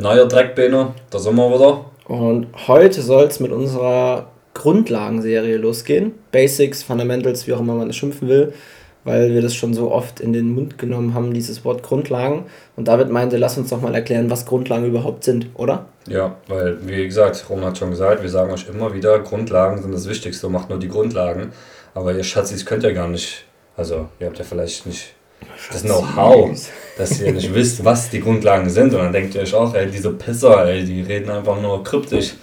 Neuer Dreckbeiner, da sind wir wieder. Und heute soll es mit unserer Grundlagenserie losgehen. Basics, Fundamentals, wie auch immer man das schimpfen will, weil wir das schon so oft in den Mund genommen haben, dieses Wort Grundlagen. Und David meinte, lass uns doch mal erklären, was Grundlagen überhaupt sind, oder? Ja, weil, wie gesagt, Roman hat schon gesagt, wir sagen euch immer wieder, Grundlagen sind das Wichtigste, macht nur die Grundlagen. Aber ihr Schatzis könnt ja gar nicht, also ihr habt ja vielleicht nicht das Know-how, dass ihr nicht wisst, was die Grundlagen sind. Und dann denkt ihr euch auch, ey, diese Pisser, ey, die reden einfach nur kryptisch.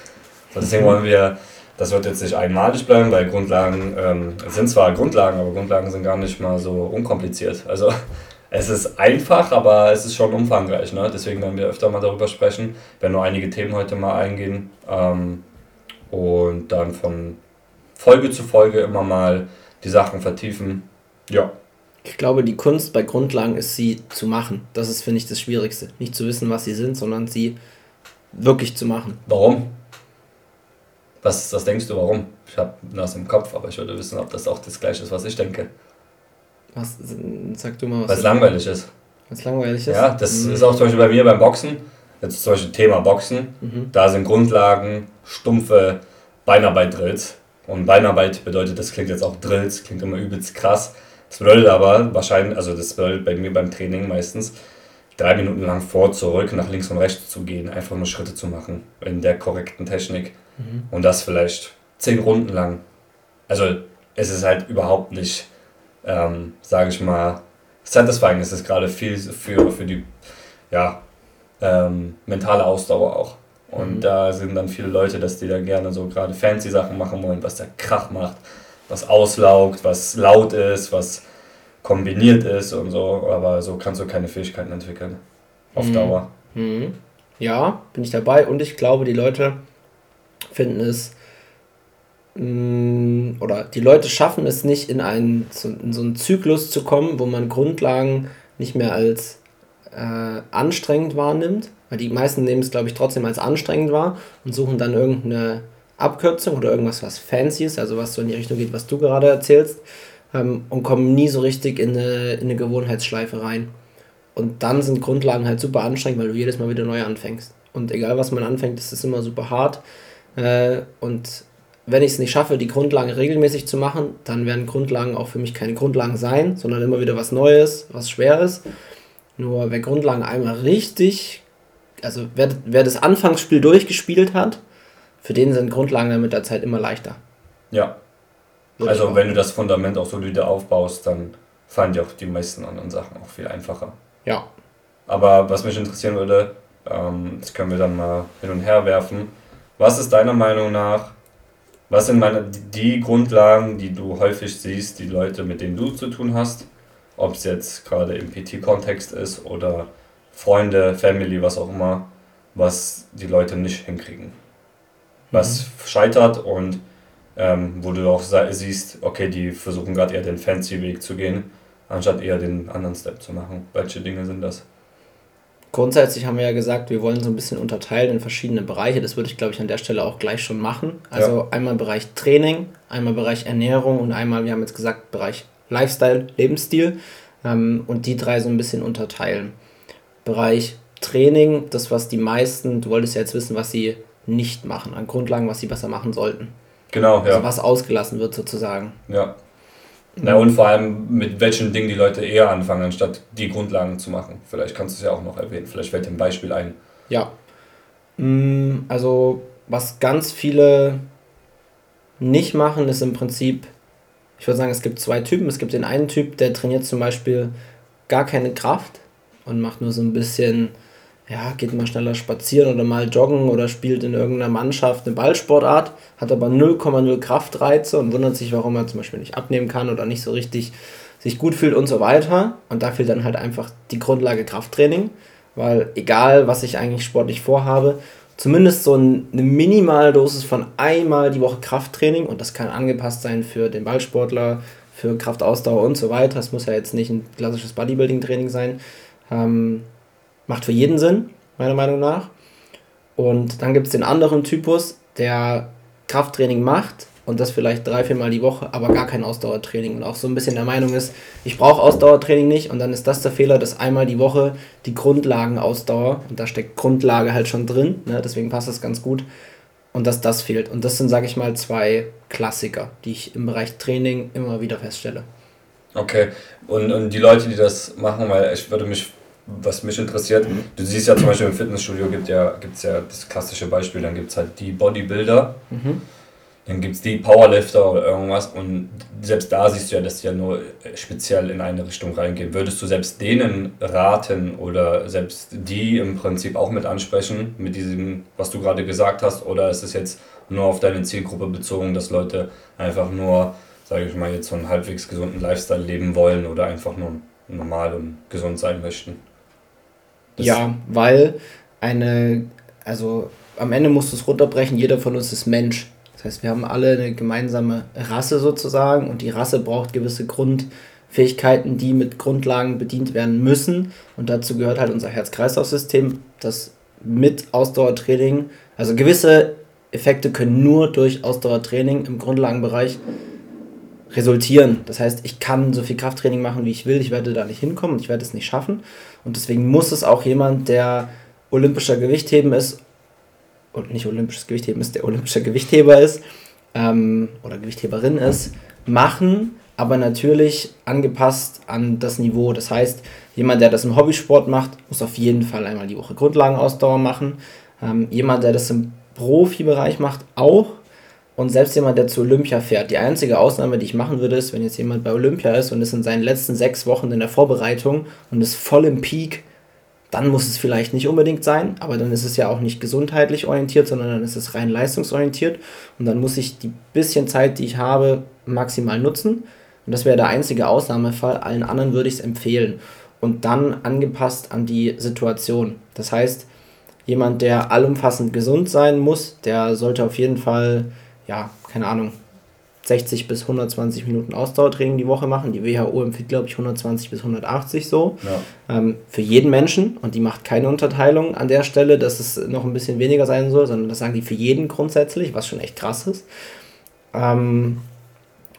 Deswegen wollen wir, das wird jetzt nicht einmalig bleiben, weil Grundlagen ähm, sind zwar Grundlagen, aber Grundlagen sind gar nicht mal so unkompliziert. Also es ist einfach, aber es ist schon umfangreich. Ne? Deswegen werden wir öfter mal darüber sprechen. Wir werden nur einige Themen heute mal eingehen ähm, und dann von Folge zu Folge immer mal die Sachen vertiefen. Ja, ich glaube, die Kunst bei Grundlagen ist, sie zu machen. Das ist, finde ich, das Schwierigste. Nicht zu wissen, was sie sind, sondern sie wirklich zu machen. Warum? Was, was denkst du, warum? Ich habe das im Kopf, aber ich würde wissen, ob das auch das gleiche ist, was ich denke. Was, sag du mal, was. Weil es langweilig ist. Weil es langweilig ist? Ja, das mhm. ist auch zum Beispiel bei mir beim Boxen. Jetzt zum Beispiel Thema Boxen. Mhm. Da sind Grundlagen, stumpfe Beinarbeit-Drills. Und Beinarbeit bedeutet, das klingt jetzt auch Drills, klingt immer übelst krass. Das bedeutet aber wahrscheinlich, also das bedeutet bei mir beim Training meistens, drei Minuten lang vor, zurück, nach links und rechts zu gehen, einfach nur Schritte zu machen in der korrekten Technik. Mhm. Und das vielleicht zehn Runden lang. Also es ist halt überhaupt nicht, ähm, sage ich mal, satisfying. Es ist gerade viel für, für die ja, ähm, mentale Ausdauer auch. Und mhm. da sind dann viele Leute, dass die dann gerne so gerade fancy Sachen machen wollen, was der Krach macht was auslaugt, was laut ist, was kombiniert ist und so, aber so kannst du keine Fähigkeiten entwickeln. Auf mhm. Dauer. Mhm. Ja, bin ich dabei und ich glaube, die Leute finden es mm, oder die Leute schaffen es nicht, in, einen, in so einen Zyklus zu kommen, wo man Grundlagen nicht mehr als äh, anstrengend wahrnimmt, weil die meisten nehmen es, glaube ich, trotzdem als anstrengend wahr und suchen dann irgendeine Abkürzung oder irgendwas, was fancy ist, also was so in die Richtung geht, was du gerade erzählst, ähm, und kommen nie so richtig in eine, in eine Gewohnheitsschleife rein. Und dann sind Grundlagen halt super anstrengend, weil du jedes Mal wieder neu anfängst. Und egal was man anfängt, ist es immer super hart. Äh, und wenn ich es nicht schaffe, die Grundlagen regelmäßig zu machen, dann werden Grundlagen auch für mich keine Grundlagen sein, sondern immer wieder was Neues, was Schweres. Nur wer Grundlagen einmal richtig, also wer, wer das Anfangsspiel durchgespielt hat, für den sind Grundlagen dann mit der Zeit immer leichter. Ja. Würde also wenn du das Fundament auch solide aufbaust, dann fallen dir auch die meisten anderen Sachen auch viel einfacher. Ja. Aber was mich interessieren würde, ähm, das können wir dann mal hin und her werfen. Was ist deiner Meinung nach, was sind meine, die Grundlagen, die du häufig siehst, die Leute, mit denen du zu tun hast, ob es jetzt gerade im PT-Kontext ist oder Freunde, Family, was auch immer, was die Leute nicht hinkriegen? Was mhm. scheitert und ähm, wo du auch siehst, okay, die versuchen gerade eher den fancy Weg zu gehen, anstatt eher den anderen Step zu machen. Welche Dinge sind das? Grundsätzlich haben wir ja gesagt, wir wollen so ein bisschen unterteilen in verschiedene Bereiche. Das würde ich, glaube ich, an der Stelle auch gleich schon machen. Also ja. einmal Bereich Training, einmal Bereich Ernährung und einmal, wir haben jetzt gesagt, Bereich Lifestyle, Lebensstil. Ähm, und die drei so ein bisschen unterteilen. Bereich Training, das, was die meisten, du wolltest ja jetzt wissen, was sie nicht machen, an Grundlagen, was sie besser machen sollten. Genau, ja. Also was ausgelassen wird sozusagen. Ja. Na und vor allem mit welchen Dingen die Leute eher anfangen, anstatt die Grundlagen zu machen. Vielleicht kannst du es ja auch noch erwähnen. Vielleicht fällt dir ein Beispiel ein. Ja. Mm, also was ganz viele nicht machen, ist im Prinzip, ich würde sagen, es gibt zwei Typen. Es gibt den einen Typ, der trainiert zum Beispiel gar keine Kraft und macht nur so ein bisschen ja, geht mal schneller spazieren oder mal joggen oder spielt in irgendeiner Mannschaft eine Ballsportart, hat aber 0,0 Kraftreize und wundert sich, warum er zum Beispiel nicht abnehmen kann oder nicht so richtig sich gut fühlt und so weiter. Und da fehlt dann halt einfach die Grundlage Krafttraining, weil egal, was ich eigentlich sportlich vorhabe, zumindest so eine Minimaldosis von einmal die Woche Krafttraining und das kann angepasst sein für den Ballsportler, für Kraftausdauer und so weiter. Das muss ja jetzt nicht ein klassisches Bodybuilding-Training sein. Ähm, Macht für jeden Sinn, meiner Meinung nach. Und dann gibt es den anderen Typus, der Krafttraining macht, und das vielleicht drei, vier Mal die Woche, aber gar kein Ausdauertraining und auch so ein bisschen der Meinung ist, ich brauche Ausdauertraining nicht und dann ist das der Fehler, dass einmal die Woche die Grundlagenausdauer, und da steckt Grundlage halt schon drin, ne, deswegen passt das ganz gut, und dass das fehlt. Und das sind, sage ich mal, zwei Klassiker, die ich im Bereich Training immer wieder feststelle. Okay, und, und die Leute, die das machen, weil ich würde mich was mich interessiert, mhm. du siehst ja zum Beispiel im Fitnessstudio gibt ja, gibt's ja das klassische Beispiel, dann gibt es halt die Bodybuilder, mhm. dann gibt es die Powerlifter oder irgendwas und selbst da siehst du ja, dass die ja nur speziell in eine Richtung reingehen. Würdest du selbst denen raten oder selbst die im Prinzip auch mit ansprechen, mit diesem, was du gerade gesagt hast, oder ist es jetzt nur auf deine Zielgruppe bezogen, dass Leute einfach nur, sage ich mal, jetzt so einen halbwegs gesunden Lifestyle leben wollen oder einfach nur normal und gesund sein möchten? Ja, weil eine, also am Ende musst du es runterbrechen, jeder von uns ist Mensch. Das heißt, wir haben alle eine gemeinsame Rasse sozusagen und die Rasse braucht gewisse Grundfähigkeiten, die mit Grundlagen bedient werden müssen. Und dazu gehört halt unser Herz-Kreislauf-System, das mit Ausdauertraining, also gewisse Effekte können nur durch Ausdauertraining im Grundlagenbereich resultieren. Das heißt, ich kann so viel Krafttraining machen, wie ich will, ich werde da nicht hinkommen, ich werde es nicht schaffen. Und deswegen muss es auch jemand, der olympischer Gewichtheben ist, und nicht olympisches Gewichtheben ist, der olympischer Gewichtheber ist ähm, oder Gewichtheberin ist, machen, aber natürlich angepasst an das Niveau. Das heißt, jemand, der das im Hobbysport macht, muss auf jeden Fall einmal die Woche Grundlagenausdauer machen. Ähm, jemand, der das im Profibereich macht, auch. Und selbst jemand, der zu Olympia fährt, die einzige Ausnahme, die ich machen würde, ist, wenn jetzt jemand bei Olympia ist und ist in seinen letzten sechs Wochen in der Vorbereitung und ist voll im Peak, dann muss es vielleicht nicht unbedingt sein, aber dann ist es ja auch nicht gesundheitlich orientiert, sondern dann ist es rein leistungsorientiert und dann muss ich die bisschen Zeit, die ich habe, maximal nutzen. Und das wäre der einzige Ausnahmefall. Allen anderen würde ich es empfehlen. Und dann angepasst an die Situation. Das heißt, jemand, der allumfassend gesund sein muss, der sollte auf jeden Fall ja, keine Ahnung, 60 bis 120 Minuten Ausdauertraining die Woche machen. Die WHO empfiehlt, glaube ich, 120 bis 180 so. Ja. Ähm, für jeden Menschen. Und die macht keine Unterteilung an der Stelle, dass es noch ein bisschen weniger sein soll, sondern das sagen die für jeden grundsätzlich, was schon echt krass ist. Ähm,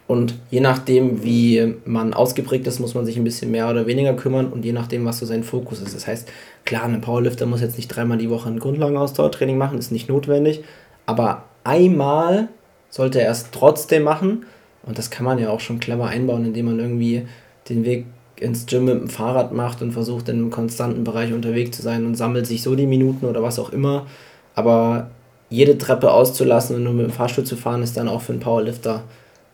und je nachdem, wie man ausgeprägt ist, muss man sich ein bisschen mehr oder weniger kümmern und je nachdem, was so sein Fokus ist. Das heißt, klar, ein Powerlifter muss jetzt nicht dreimal die Woche ein Grundlagenausdauertraining machen, ist nicht notwendig. Aber einmal sollte er es trotzdem machen. Und das kann man ja auch schon clever einbauen, indem man irgendwie den Weg ins Gym mit dem Fahrrad macht und versucht, in einem konstanten Bereich unterwegs zu sein und sammelt sich so die Minuten oder was auch immer. Aber jede Treppe auszulassen und nur mit dem Fahrstuhl zu fahren, ist dann auch für einen Powerlifter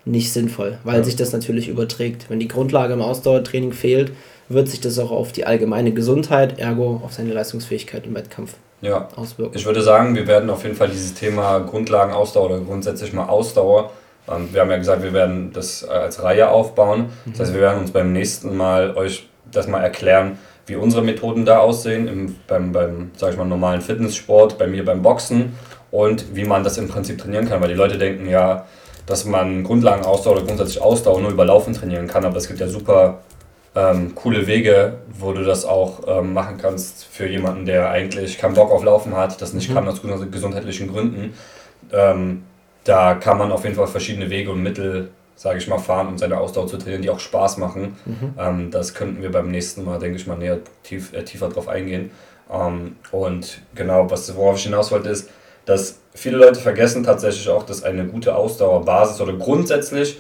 nicht sinnvoll, weil ja. sich das natürlich überträgt. Wenn die Grundlage im Ausdauertraining fehlt, wird sich das auch auf die allgemeine Gesundheit, ergo auf seine Leistungsfähigkeit im Wettkampf ja. auswirken. Ich würde sagen, wir werden auf jeden Fall dieses Thema Grundlagenausdauer oder grundsätzlich mal Ausdauer, ähm, wir haben ja gesagt, wir werden das äh, als Reihe aufbauen. Das heißt, wir werden uns beim nächsten Mal euch das mal erklären, wie unsere Methoden da aussehen, im, beim, beim sag ich mal, normalen Fitnesssport, bei mir beim Boxen und wie man das im Prinzip trainieren kann, weil die Leute denken ja, dass man Grundlagenausdauer oder grundsätzlich Ausdauer nur über Laufen trainieren kann, aber es gibt ja super ähm, coole Wege, wo du das auch ähm, machen kannst für jemanden, der eigentlich keinen Bock auf Laufen hat, das nicht mhm. kann aus gesundheitlichen Gründen. Ähm, da kann man auf jeden Fall verschiedene Wege und Mittel, sage ich mal, fahren, um seine Ausdauer zu trainieren, die auch Spaß machen. Mhm. Ähm, das könnten wir beim nächsten Mal, denke ich mal, näher tief, äh, tiefer drauf eingehen. Ähm, und genau, was, worauf ich hinaus wollte, ist, dass viele Leute vergessen tatsächlich auch, dass eine gute Ausdauerbasis oder grundsätzlich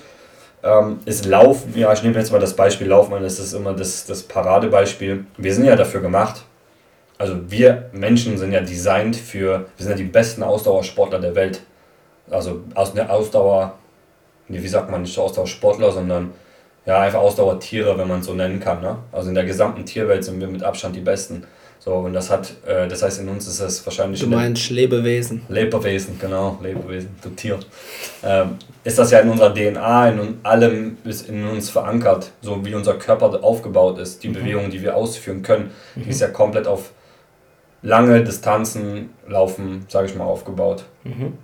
ähm, ist Laufen, ja, ich nehme jetzt mal das Beispiel Laufen, weil das ist immer das, das Paradebeispiel. Wir sind ja dafür gemacht, also wir Menschen sind ja designt für, wir sind ja die besten Ausdauersportler der Welt. Also aus der Ausdauer, wie sagt man nicht Ausdauersportler, sondern ja, einfach Ausdauertiere, wenn man es so nennen kann. Ne? Also in der gesamten Tierwelt sind wir mit Abstand die Besten. So, und das hat, äh, das heißt, in uns ist es wahrscheinlich. Du meinst Lebewesen. Lebewesen, genau, Lebewesen, du Tier. Ähm, ist das ja in unserer DNA, in allem ist in uns verankert, so wie unser Körper aufgebaut ist, die mhm. Bewegung, die wir ausführen können, mhm. die ist ja komplett auf lange Distanzen laufen, sage ich mal, aufgebaut. Mhm.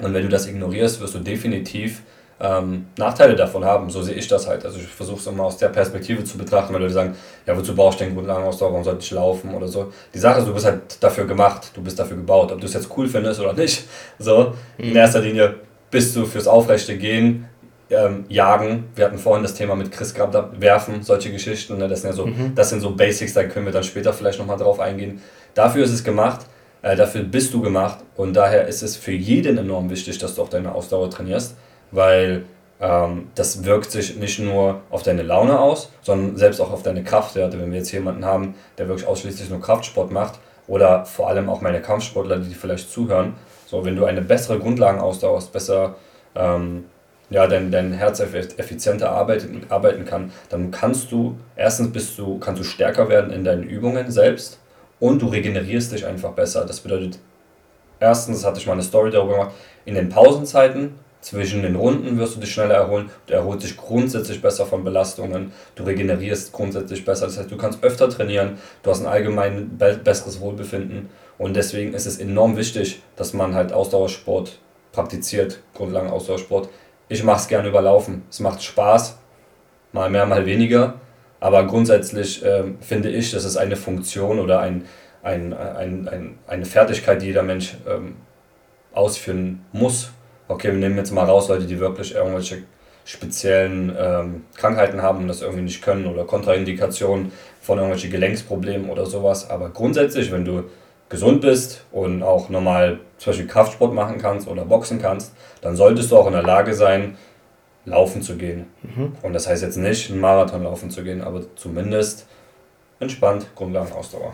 Und wenn du das ignorierst, wirst du definitiv ähm, Nachteile davon haben. So sehe ich das halt. Also ich versuche es immer aus der Perspektive zu betrachten, weil Leute sagen, ja, wozu brauchst du den Grundlagenausdauer, warum sollte ich laufen oder so. Die Sache ist, du bist halt dafür gemacht, du bist dafür gebaut. Ob du es jetzt cool findest oder nicht, so, in mhm. erster Linie bist du fürs aufrechte Gehen, ähm, Jagen. Wir hatten vorhin das Thema mit Chris gehabt, Werfen, solche Geschichten. Ne? Das, sind ja so, mhm. das sind so Basics, da können wir dann später vielleicht nochmal drauf eingehen. Dafür ist es gemacht, äh, dafür bist du gemacht und daher ist es für jeden enorm wichtig, dass du auch deine Ausdauer trainierst, weil ähm, das wirkt sich nicht nur auf deine Laune aus, sondern selbst auch auf deine Kraftwerte. Wenn wir jetzt jemanden haben, der wirklich ausschließlich nur Kraftsport macht oder vor allem auch meine Kampfsportler, die vielleicht zuhören, so wenn du eine bessere Grundlagenausdauer hast, besser ähm, ja, dein, dein Herz effizienter arbeiten, arbeiten kann, dann kannst du, erstens bist du, kannst du stärker werden in deinen Übungen selbst und du regenerierst dich einfach besser. Das bedeutet, erstens, hatte ich mal eine Story darüber gemacht, in den Pausenzeiten zwischen den Runden wirst du dich schneller erholen, du erholst dich grundsätzlich besser von Belastungen, du regenerierst grundsätzlich besser, das heißt, du kannst öfter trainieren, du hast ein allgemein besseres Wohlbefinden. Und deswegen ist es enorm wichtig, dass man halt Ausdauersport praktiziert, Grundlagen Ausdauersport. Ich mache es gerne überlaufen, es macht Spaß, mal mehr, mal weniger, aber grundsätzlich äh, finde ich, das ist eine Funktion oder ein, ein, ein, ein, eine Fertigkeit, die jeder Mensch ähm, ausführen muss okay, wir nehmen jetzt mal raus Leute, die wirklich irgendwelche speziellen ähm, Krankheiten haben und das irgendwie nicht können oder Kontraindikationen von irgendwelchen Gelenksproblemen oder sowas. Aber grundsätzlich, wenn du gesund bist und auch normal zum Beispiel Kraftsport machen kannst oder Boxen kannst, dann solltest du auch in der Lage sein, laufen zu gehen. Mhm. Und das heißt jetzt nicht, einen Marathon laufen zu gehen, aber zumindest entspannt Grundlagenausdauer.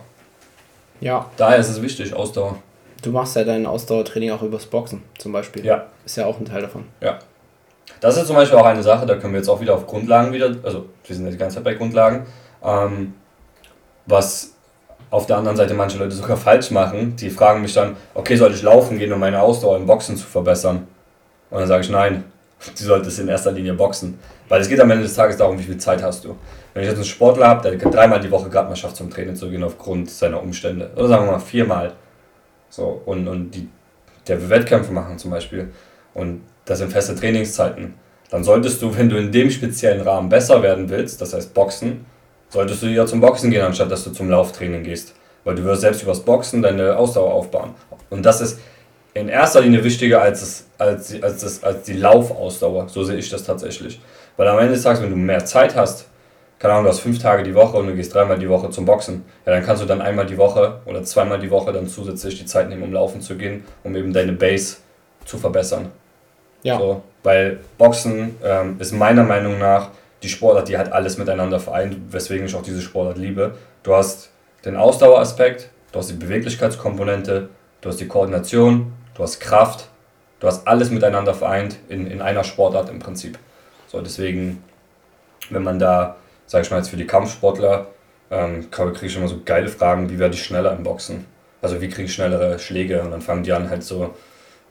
Ja. Daher ist es wichtig, Ausdauer. Du machst ja dein Ausdauertraining auch übers Boxen zum Beispiel. Ja. Ist ja auch ein Teil davon. Ja. Das ist zum Beispiel auch eine Sache, da können wir jetzt auch wieder auf Grundlagen wieder, also wir sind ja die ganze Zeit bei Grundlagen, ähm, was auf der anderen Seite manche Leute sogar falsch machen. Die fragen mich dann, okay, soll ich laufen gehen, um meine Ausdauer im Boxen zu verbessern? Und dann sage ich, nein, du solltest in erster Linie boxen. Weil es geht am Ende des Tages darum, wie viel Zeit hast du. Wenn ich jetzt einen Sportler habe, der dreimal die Woche gerade mal schafft, zum Training zu gehen aufgrund seiner Umstände, oder sagen wir mal viermal, so, und, und die, der will Wettkämpfe machen zum Beispiel. Und das sind feste Trainingszeiten. Dann solltest du, wenn du in dem speziellen Rahmen besser werden willst, das heißt Boxen, solltest du ja zum Boxen gehen, anstatt dass du zum Lauftraining gehst. Weil du wirst selbst übers Boxen deine Ausdauer aufbauen. Und das ist in erster Linie wichtiger als, es, als, als, das, als die Laufausdauer. So sehe ich das tatsächlich. Weil am Ende des Tages, wenn du mehr Zeit hast, keine Ahnung, du hast fünf Tage die Woche und du gehst dreimal die Woche zum Boxen, ja, dann kannst du dann einmal die Woche oder zweimal die Woche dann zusätzlich die Zeit nehmen, um laufen zu gehen, um eben deine Base zu verbessern. Ja. So, weil Boxen ähm, ist meiner Meinung nach die Sportart, die halt alles miteinander vereint, weswegen ich auch diese Sportart liebe. Du hast den Ausdaueraspekt, du hast die Beweglichkeitskomponente, du hast die Koordination, du hast Kraft, du hast alles miteinander vereint in, in einer Sportart im Prinzip. So, deswegen, wenn man da sag ich mal jetzt für die Kampfsportler, ähm, kriege ich immer so geile Fragen, wie werde ich schneller im Boxen? Also wie kriege ich schnellere Schläge? Und dann fangen die an halt so,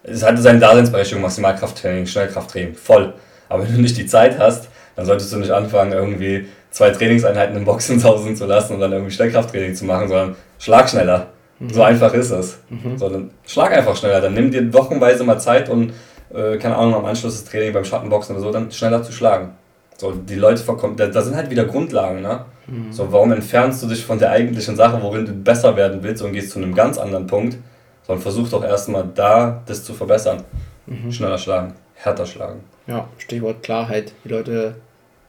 es hat seine Daseinsberechtigung, Maximalkrafttraining, Schnellkrafttraining, voll. Aber wenn du nicht die Zeit hast, dann solltest du nicht anfangen, irgendwie zwei Trainingseinheiten im Boxen sausen zu lassen und dann irgendwie Schnellkrafttraining zu machen, sondern schlag schneller. Mhm. So einfach ist es. Mhm. Sondern schlag einfach schneller. Dann nimm dir wochenweise mal Zeit und, äh, keine Ahnung, am Anschluss des Training beim Schattenboxen oder so, dann schneller zu schlagen. So, die Leute verkommen, da, da sind halt wieder Grundlagen, ne? Mhm. So, warum entfernst du dich von der eigentlichen Sache, worin du besser werden willst und gehst zu einem ganz anderen Punkt? Sondern versuch doch erstmal da, das zu verbessern. Mhm. Schneller schlagen, härter schlagen. Ja, Stichwort Klarheit. Die Leute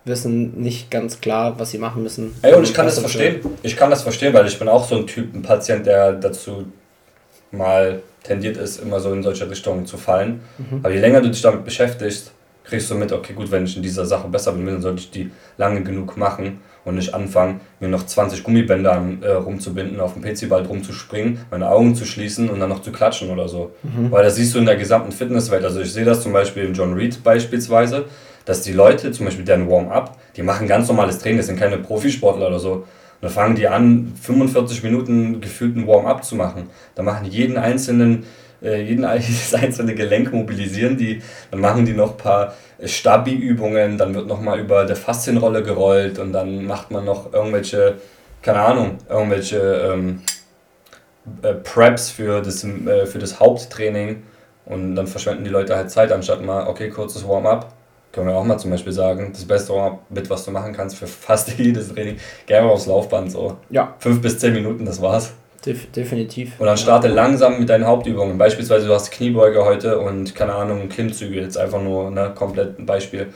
wissen nicht ganz klar, was sie machen müssen. Ey, und ich kann das verstehen. Ich kann das verstehen, weil ich bin auch so ein Typ, ein Patient, der dazu mal tendiert ist, immer so in solche Richtungen zu fallen. Mhm. Aber je länger du dich damit beschäftigst, kriegst du mit, okay, gut, wenn ich in dieser Sache besser bin, dann sollte ich die lange genug machen und nicht anfangen, mir noch 20 Gummibänder äh, rumzubinden, auf dem PC-Ball rumzuspringen, meine Augen zu schließen und dann noch zu klatschen oder so. Mhm. Weil das siehst du in der gesamten Fitnesswelt. Also ich sehe das zum Beispiel in John Reed beispielsweise, dass die Leute, zum Beispiel deren Warm-up, die machen ganz normales Training, das sind keine Profisportler oder so. Und dann fangen die an, 45 Minuten gefühlten Warm-up zu machen. Da machen die jeden einzelnen jeden, jedes einzelne Gelenk mobilisieren die, dann machen die noch ein paar Stabi-Übungen, dann wird nochmal über der Faszienrolle gerollt und dann macht man noch irgendwelche, keine Ahnung, irgendwelche ähm, äh, Preps für das, äh, für das Haupttraining und dann verschwenden die Leute halt Zeit, anstatt mal, okay, kurzes Warm-up. Können wir auch mal zum Beispiel sagen, das beste Warm-up, mit was du machen kannst für fast jedes Training, gerne aufs Laufband so. Ja. Fünf bis zehn Minuten, das war's. Def definitiv. Und dann starte langsam mit deinen Hauptübungen. Beispielsweise du hast Kniebeuge heute und keine Ahnung, Klimmzüge, jetzt einfach nur ne, komplett ein Beispiel.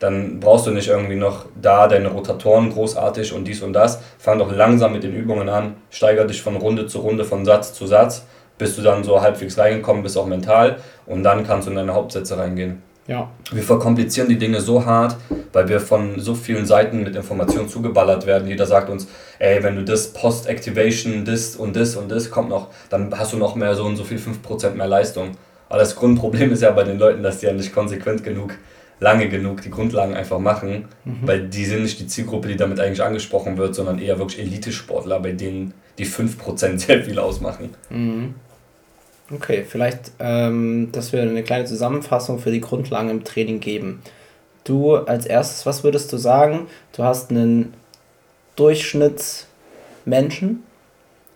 Dann brauchst du nicht irgendwie noch da deine Rotatoren großartig und dies und das. Fang doch langsam mit den Übungen an, steiger dich von Runde zu Runde, von Satz zu Satz, bis du dann so halbwegs reingekommen bist, auch mental. Und dann kannst du in deine Hauptsätze reingehen. Ja. Wir verkomplizieren die Dinge so hart, weil wir von so vielen Seiten mit Informationen zugeballert werden. Jeder sagt uns, ey, wenn du das Post-Activation, das und das und das kommt noch, dann hast du noch mehr so und so viel 5% mehr Leistung. Aber das Grundproblem ist ja bei den Leuten, dass die ja nicht konsequent genug, lange genug die Grundlagen einfach machen, mhm. weil die sind nicht die Zielgruppe, die damit eigentlich angesprochen wird, sondern eher wirklich Elitesportler, bei denen die 5% sehr viel ausmachen. Mhm. Okay, vielleicht, ähm, dass wir eine kleine Zusammenfassung für die Grundlagen im Training geben. Du als erstes, was würdest du sagen? Du hast einen Durchschnittsmenschen.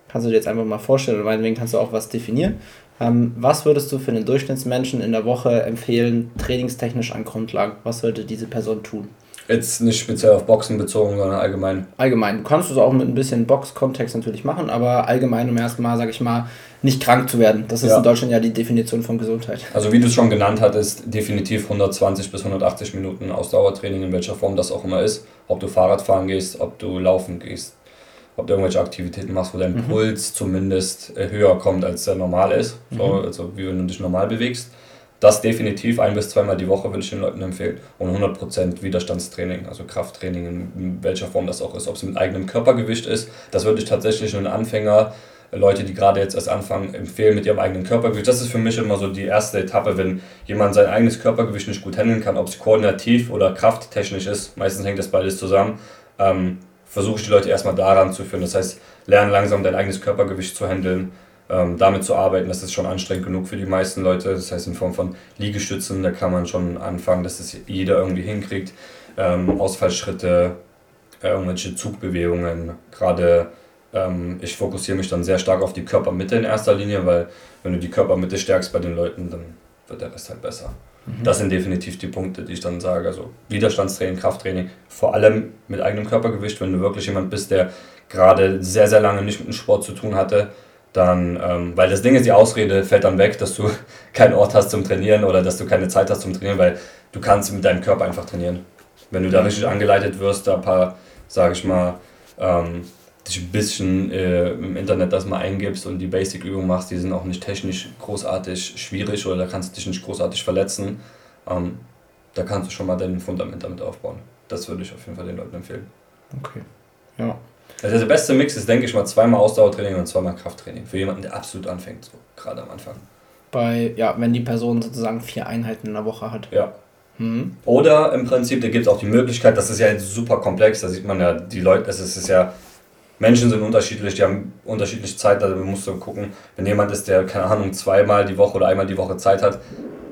Kannst du dir jetzt einfach mal vorstellen, oder meinetwegen kannst du auch was definieren. Ähm, was würdest du für einen Durchschnittsmenschen in der Woche empfehlen, trainingstechnisch an Grundlagen? Was sollte diese Person tun? Jetzt nicht speziell auf Boxen bezogen, sondern allgemein. Allgemein. Du kannst es auch mit ein bisschen Box-Kontext natürlich machen, aber allgemein um erstmal, sag ich mal, nicht krank zu werden. Das ist ja. in Deutschland ja die Definition von Gesundheit. Also wie du es schon genannt hattest, definitiv 120 bis 180 Minuten Ausdauertraining, in welcher Form das auch immer ist. Ob du Fahrrad fahren gehst, ob du laufen gehst, ob du irgendwelche Aktivitäten machst, wo dein mhm. Puls zumindest höher kommt, als der normal ist. So, mhm. Also wie wenn du dich normal bewegst das definitiv ein bis zweimal die Woche würde ich den Leuten empfehlen. Und 100% Widerstandstraining, also Krafttraining, in welcher Form das auch ist. Ob es mit eigenem Körpergewicht ist, das würde ich tatsächlich einen Anfänger, Leute, die gerade jetzt erst anfangen, empfehlen mit ihrem eigenen Körpergewicht. Das ist für mich immer so die erste Etappe, wenn jemand sein eigenes Körpergewicht nicht gut handeln kann, ob es koordinativ oder krafttechnisch ist. Meistens hängt das beides zusammen. Ähm, versuche ich die Leute erstmal daran zu führen. Das heißt, lernen langsam dein eigenes Körpergewicht zu handeln ähm, damit zu arbeiten, das ist schon anstrengend genug für die meisten Leute. Das heißt, in Form von Liegestützen, da kann man schon anfangen, dass das jeder irgendwie hinkriegt. Ähm, Ausfallschritte, äh, irgendwelche Zugbewegungen. Gerade ähm, ich fokussiere mich dann sehr stark auf die Körpermitte in erster Linie, weil wenn du die Körpermitte stärkst bei den Leuten, dann wird der Rest halt besser. Mhm. Das sind definitiv die Punkte, die ich dann sage. Also Widerstandstraining, Krafttraining, vor allem mit eigenem Körpergewicht, wenn du wirklich jemand bist, der gerade sehr, sehr lange nicht mit dem Sport zu tun hatte, dann, ähm, weil das Ding ist, die Ausrede fällt dann weg, dass du keinen Ort hast zum Trainieren oder dass du keine Zeit hast zum Trainieren, weil du kannst mit deinem Körper einfach trainieren. Wenn du da richtig angeleitet wirst, da ein paar, sag ich mal, ähm, dich ein bisschen äh, im Internet das mal eingibst und die Basic-Übungen machst, die sind auch nicht technisch großartig schwierig oder da kannst du dich nicht großartig verletzen. Ähm, da kannst du schon mal dein Fundament damit aufbauen. Das würde ich auf jeden Fall den Leuten empfehlen. Okay. Ja. Also der beste Mix ist, denke ich mal, zweimal Ausdauertraining und zweimal Krafttraining. Für jemanden, der absolut anfängt, so gerade am Anfang. Bei, ja, wenn die Person sozusagen vier Einheiten in der Woche hat. Ja. Hm. Oder im Prinzip, da gibt es auch die Möglichkeit, das ist ja jetzt super komplex, da sieht man ja, die Leute, es ist ja, Menschen sind unterschiedlich, die haben unterschiedliche Zeit, also man muss so gucken, wenn jemand ist, der, keine Ahnung, zweimal die Woche oder einmal die Woche Zeit hat,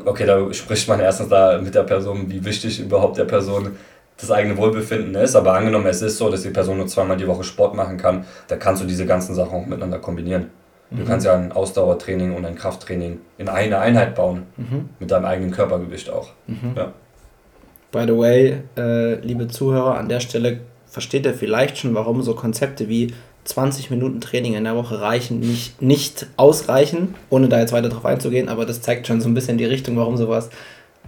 okay, da spricht man erstens da mit der Person, wie wichtig überhaupt der Person das eigene Wohlbefinden ist. Aber angenommen, es ist so, dass die Person nur zweimal die Woche Sport machen kann, da kannst du diese ganzen Sachen auch miteinander kombinieren. Du mhm. kannst ja ein Ausdauertraining und ein Krafttraining in eine Einheit bauen, mhm. mit deinem eigenen Körpergewicht auch. Mhm. Ja. By the way, äh, liebe Zuhörer, an der Stelle versteht ihr vielleicht schon, warum so Konzepte wie 20 Minuten Training in der Woche reichen, nicht, nicht ausreichen, ohne da jetzt weiter drauf einzugehen, aber das zeigt schon so ein bisschen die Richtung, warum sowas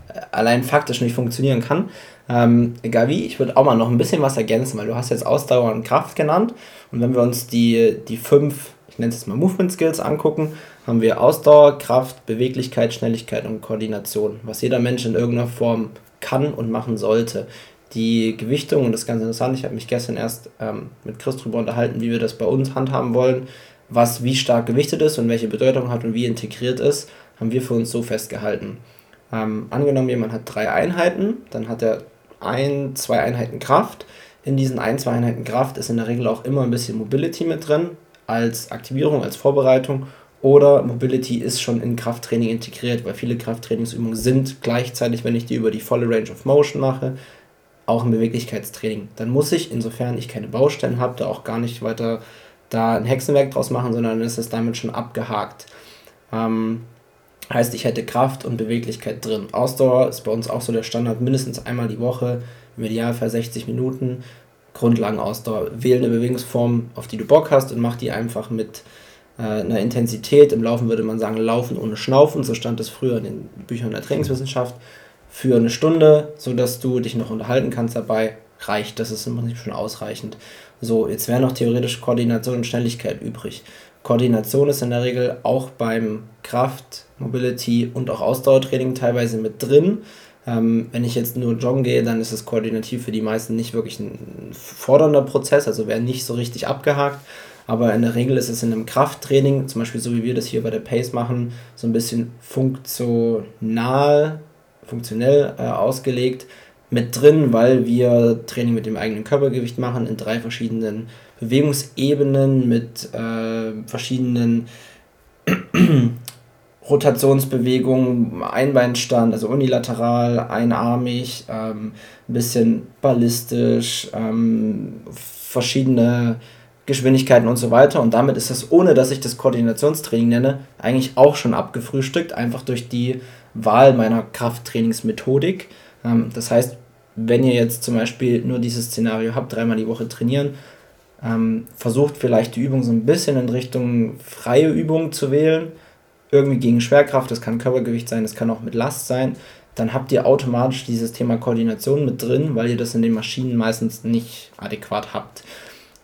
äh, allein faktisch nicht funktionieren kann. Ähm, wie, ich würde auch mal noch ein bisschen was ergänzen, weil du hast jetzt Ausdauer und Kraft genannt. Und wenn wir uns die, die fünf, ich nenne es jetzt mal Movement Skills angucken, haben wir Ausdauer, Kraft, Beweglichkeit, Schnelligkeit und Koordination, was jeder Mensch in irgendeiner Form kann und machen sollte. Die Gewichtung, und das ist ganz interessant, ich habe mich gestern erst ähm, mit Chris darüber unterhalten, wie wir das bei uns handhaben wollen, was wie stark gewichtet ist und welche Bedeutung hat und wie integriert ist, haben wir für uns so festgehalten. Ähm, angenommen, jemand hat drei Einheiten, dann hat er ein, zwei Einheiten Kraft. In diesen ein, zwei Einheiten Kraft ist in der Regel auch immer ein bisschen Mobility mit drin, als Aktivierung, als Vorbereitung. Oder Mobility ist schon in Krafttraining integriert, weil viele Krafttrainingsübungen sind gleichzeitig, wenn ich die über die volle Range of Motion mache, auch ein Beweglichkeitstraining. Dann muss ich, insofern ich keine Baustellen habe, da auch gar nicht weiter da ein Hexenwerk draus machen, sondern ist es damit schon abgehakt. Ähm, Heißt, ich hätte Kraft und Beweglichkeit drin. Ausdauer ist bei uns auch so der Standard, mindestens einmal die Woche, im Idealfall 60 Minuten. Grundlagenausdauer. Wähle eine Bewegungsform, auf die du Bock hast und mach die einfach mit äh, einer Intensität. Im Laufen würde man sagen, Laufen ohne Schnaufen, so stand es früher in den Büchern der Trainingswissenschaft, für eine Stunde, sodass du dich noch unterhalten kannst dabei, reicht. Das ist im Prinzip schon ausreichend. So, jetzt wäre noch theoretisch Koordination und Schnelligkeit übrig. Koordination ist in der Regel auch beim Kraft, Mobility und auch Ausdauertraining teilweise mit drin. Ähm, wenn ich jetzt nur joggen gehe, dann ist es koordinativ für die meisten nicht wirklich ein fordernder Prozess, also wäre nicht so richtig abgehakt. Aber in der Regel ist es in einem Krafttraining, zum Beispiel so wie wir das hier bei der Pace machen, so ein bisschen funktional, funktionell äh, ausgelegt mit drin, weil wir Training mit dem eigenen Körpergewicht machen in drei verschiedenen Bewegungsebenen mit äh, verschiedenen Rotationsbewegungen, Einbeinstand, also unilateral, einarmig, ähm, ein bisschen ballistisch, ähm, verschiedene Geschwindigkeiten und so weiter. Und damit ist das, ohne dass ich das Koordinationstraining nenne, eigentlich auch schon abgefrühstückt, einfach durch die Wahl meiner Krafttrainingsmethodik. Ähm, das heißt, wenn ihr jetzt zum Beispiel nur dieses Szenario habt, dreimal die Woche trainieren, ähm, versucht vielleicht die Übung so ein bisschen in Richtung freie Übung zu wählen. Irgendwie gegen Schwerkraft, das kann Körpergewicht sein, das kann auch mit Last sein. Dann habt ihr automatisch dieses Thema Koordination mit drin, weil ihr das in den Maschinen meistens nicht adäquat habt.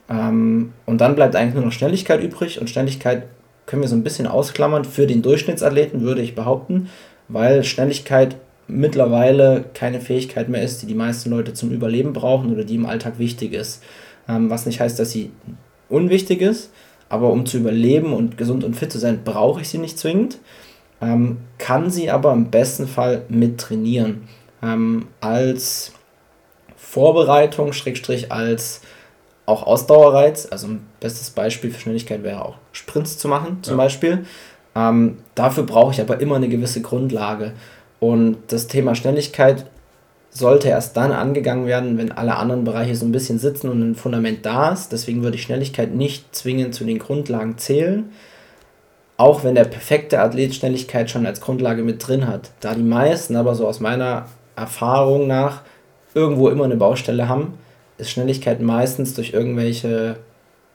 Ähm, und dann bleibt eigentlich nur noch Schnelligkeit übrig und Schnelligkeit können wir so ein bisschen ausklammern für den Durchschnittsathleten, würde ich behaupten, weil Schnelligkeit mittlerweile keine Fähigkeit mehr ist, die die meisten Leute zum Überleben brauchen oder die im Alltag wichtig ist. Ähm, was nicht heißt, dass sie unwichtig ist, aber um zu überleben und gesund und fit zu sein, brauche ich sie nicht zwingend. Ähm, kann sie aber im besten Fall mit trainieren. Ähm, als Vorbereitung, Schrägstrich als auch Ausdauerreiz. Also ein bestes Beispiel für Schnelligkeit wäre auch Sprints zu machen, zum ja. Beispiel. Ähm, dafür brauche ich aber immer eine gewisse Grundlage. Und das Thema Schnelligkeit sollte erst dann angegangen werden, wenn alle anderen Bereiche so ein bisschen sitzen und ein Fundament da ist. Deswegen würde ich Schnelligkeit nicht zwingend zu den Grundlagen zählen. Auch wenn der perfekte Athlet Schnelligkeit schon als Grundlage mit drin hat. Da die meisten aber so aus meiner Erfahrung nach irgendwo immer eine Baustelle haben, ist Schnelligkeit meistens durch irgendwelche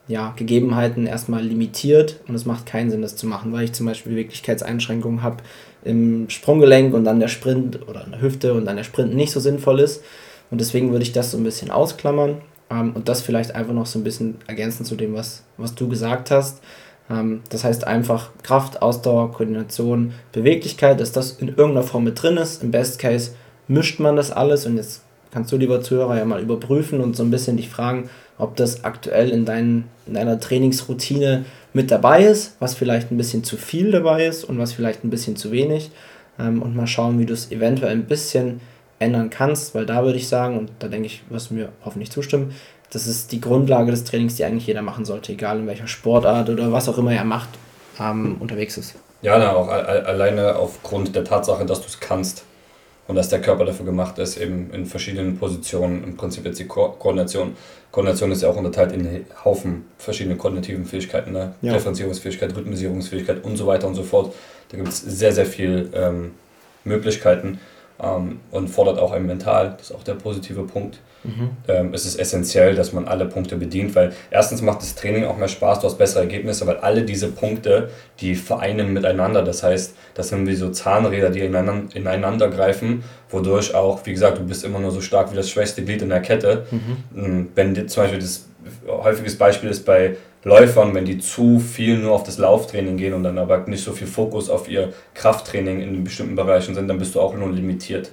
ja, Gegebenheiten erstmal limitiert und es macht keinen Sinn, das zu machen, weil ich zum Beispiel Beweglichkeitseinschränkungen habe im Sprunggelenk und dann der Sprint oder in der Hüfte und dann der Sprint nicht so sinnvoll ist. Und deswegen würde ich das so ein bisschen ausklammern ähm, und das vielleicht einfach noch so ein bisschen ergänzen zu dem, was, was du gesagt hast. Ähm, das heißt einfach Kraft, Ausdauer, Koordination, Beweglichkeit, dass das in irgendeiner Form mit drin ist. Im Best Case mischt man das alles und jetzt kannst du, lieber Zuhörer, ja mal überprüfen und so ein bisschen dich fragen, ob das aktuell in, dein, in deiner Trainingsroutine mit dabei ist, was vielleicht ein bisschen zu viel dabei ist und was vielleicht ein bisschen zu wenig. Ähm, und mal schauen, wie du es eventuell ein bisschen ändern kannst, weil da würde ich sagen, und da denke ich, wirst du mir hoffentlich zustimmen, das ist die Grundlage des Trainings, die eigentlich jeder machen sollte, egal in welcher Sportart oder was auch immer er macht, ähm, unterwegs ist. Ja, na, auch alleine aufgrund der Tatsache, dass du es kannst und dass der Körper dafür gemacht ist, eben in verschiedenen Positionen, im Prinzip jetzt die Ko Koordination. Koordination ist ja auch unterteilt in Haufen verschiedene koordinativen Fähigkeiten, ne? Ja. Differenzierungsfähigkeit, Rhythmisierungsfähigkeit und so weiter und so fort. Da gibt es sehr, sehr viele ähm, Möglichkeiten ähm, und fordert auch ein Mental, das ist auch der positive Punkt. Mhm. Ähm, es ist essentiell, dass man alle Punkte bedient, weil erstens macht das Training auch mehr Spaß, du hast bessere Ergebnisse, weil alle diese Punkte, die vereinen miteinander. Das heißt, das sind wie so Zahnräder, die ineinander, ineinander greifen, wodurch auch, wie gesagt, du bist immer nur so stark wie das schwächste Glied in der Kette. Mhm. Ähm, wenn zum Beispiel das häufiges Beispiel ist bei Läufern, wenn die zu viel nur auf das Lauftraining gehen und dann aber nicht so viel Fokus auf ihr Krafttraining in bestimmten Bereichen sind, dann bist du auch nur limitiert.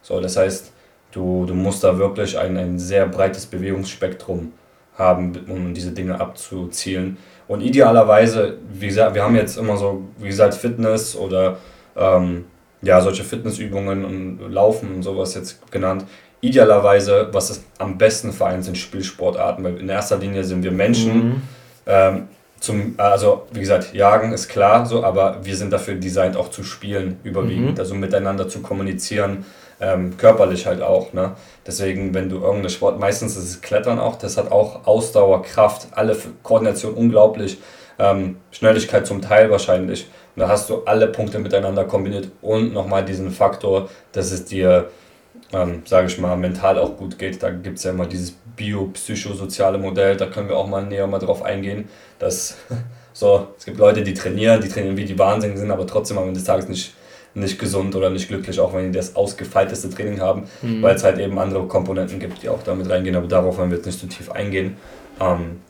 So, das heißt, du, du musst da wirklich ein, ein sehr breites Bewegungsspektrum haben, um diese Dinge abzuzielen. Und idealerweise, wie gesagt, wir haben jetzt immer so, wie gesagt, Fitness oder ähm, ja, solche Fitnessübungen und Laufen und sowas jetzt genannt idealerweise, was es am besten vereint, sind Spielsportarten, weil in erster Linie sind wir Menschen. Mhm. Ähm, zum, also wie gesagt, jagen ist klar so, aber wir sind dafür designt auch zu spielen überwiegend, mhm. also miteinander zu kommunizieren, ähm, körperlich halt auch. Ne? Deswegen, wenn du irgendeine Sport, meistens ist es Klettern auch, das hat auch Ausdauer, Kraft, alle Koordination unglaublich, ähm, Schnelligkeit zum Teil wahrscheinlich. Und da hast du alle Punkte miteinander kombiniert und nochmal diesen Faktor, dass es dir ähm, sage ich mal, mental auch gut geht. Da gibt es ja immer dieses biopsychosoziale Modell, da können wir auch mal näher mal drauf eingehen, dass So, es gibt Leute, die trainieren, die trainieren wie die Wahnsinn sind, aber trotzdem am Ende des Tages nicht, nicht gesund oder nicht glücklich, auch wenn die das ausgefeilteste Training haben, mhm. weil es halt eben andere Komponenten gibt, die auch damit reingehen, aber darauf wollen wir jetzt nicht so tief eingehen. Ähm,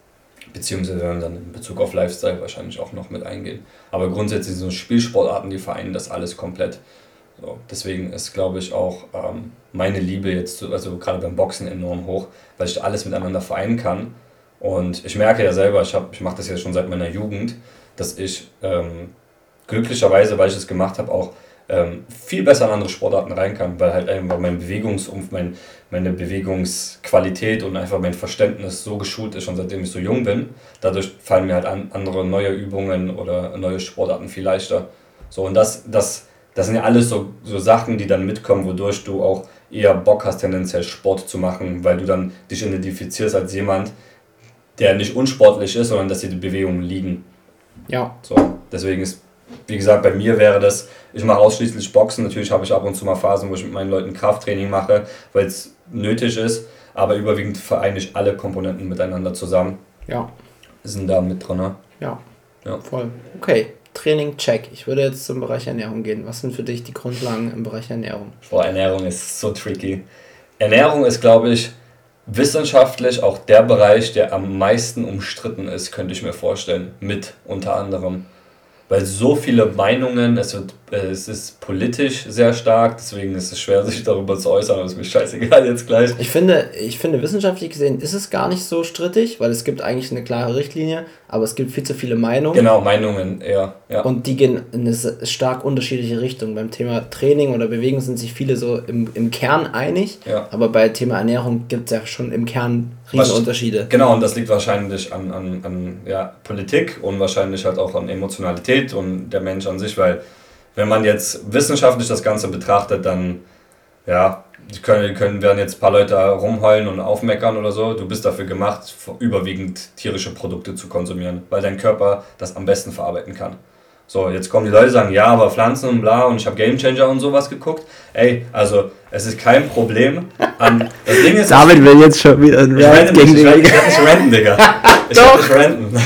beziehungsweise werden dann in Bezug auf Lifestyle wahrscheinlich auch noch mit eingehen. Aber grundsätzlich sind so Spielsportarten, die vereinen das alles komplett. So, deswegen ist, glaube ich, auch ähm, meine Liebe jetzt, also gerade beim Boxen enorm hoch, weil ich alles miteinander vereinen kann. Und ich merke ja selber, ich, ich mache das ja schon seit meiner Jugend, dass ich ähm, glücklicherweise, weil ich es gemacht habe, auch ähm, viel besser an andere Sportarten rein kann, weil halt einfach mein Bewegungsumf, mein, meine Bewegungsqualität und einfach mein Verständnis so geschult ist, schon seitdem ich so jung bin. Dadurch fallen mir halt an, andere neue Übungen oder neue Sportarten viel leichter. So, und das, das, das sind ja alles so, so Sachen, die dann mitkommen, wodurch du auch eher Bock hast, tendenziell Sport zu machen, weil du dann dich identifizierst als jemand, der nicht unsportlich ist, sondern dass dir die Bewegungen liegen. Ja. So, deswegen ist wie gesagt, bei mir wäre das, ich mache ausschließlich Boxen. Natürlich habe ich ab und zu mal Phasen, wo ich mit meinen Leuten Krafttraining mache, weil es nötig ist. Aber überwiegend vereine ich alle Komponenten miteinander zusammen. Ja. Sind da mit drin, ne? Ja. ja. Voll. Okay. Training, check. Ich würde jetzt zum Bereich Ernährung gehen. Was sind für dich die Grundlagen im Bereich Ernährung? Boah, Ernährung ist so tricky. Ernährung ist, glaube ich, wissenschaftlich auch der Bereich, der am meisten umstritten ist, könnte ich mir vorstellen. Mit unter anderem weil so viele Meinungen, es, wird, äh, es ist politisch sehr stark, deswegen ist es schwer, sich darüber zu äußern, aber ist mir scheißegal jetzt gleich. Ich finde, ich finde, wissenschaftlich gesehen ist es gar nicht so strittig, weil es gibt eigentlich eine klare Richtlinie, aber es gibt viel zu viele Meinungen. Genau, Meinungen, ja. ja. Und die gehen in eine stark unterschiedliche Richtung. Beim Thema Training oder Bewegung sind sich viele so im, im Kern einig, ja. aber bei Thema Ernährung gibt es ja schon im Kern riesen Unterschiede. Genau, und das liegt wahrscheinlich an, an, an ja, Politik und wahrscheinlich halt auch an Emotionalität und der Mensch an sich, weil wenn man jetzt wissenschaftlich das Ganze betrachtet, dann ja, können, können werden jetzt ein paar Leute rumheulen und aufmeckern oder so. Du bist dafür gemacht, überwiegend tierische Produkte zu konsumieren, weil dein Körper das am besten verarbeiten kann. So, jetzt kommen die Leute und sagen, ja, aber Pflanzen und bla und ich habe Game Changer und sowas geguckt. Ey, also es ist kein Problem. An, das Ding ist, David will jetzt schon wieder ein Rant gegen Ich werde nicht ranten, Digga. Ich werde nicht ranten.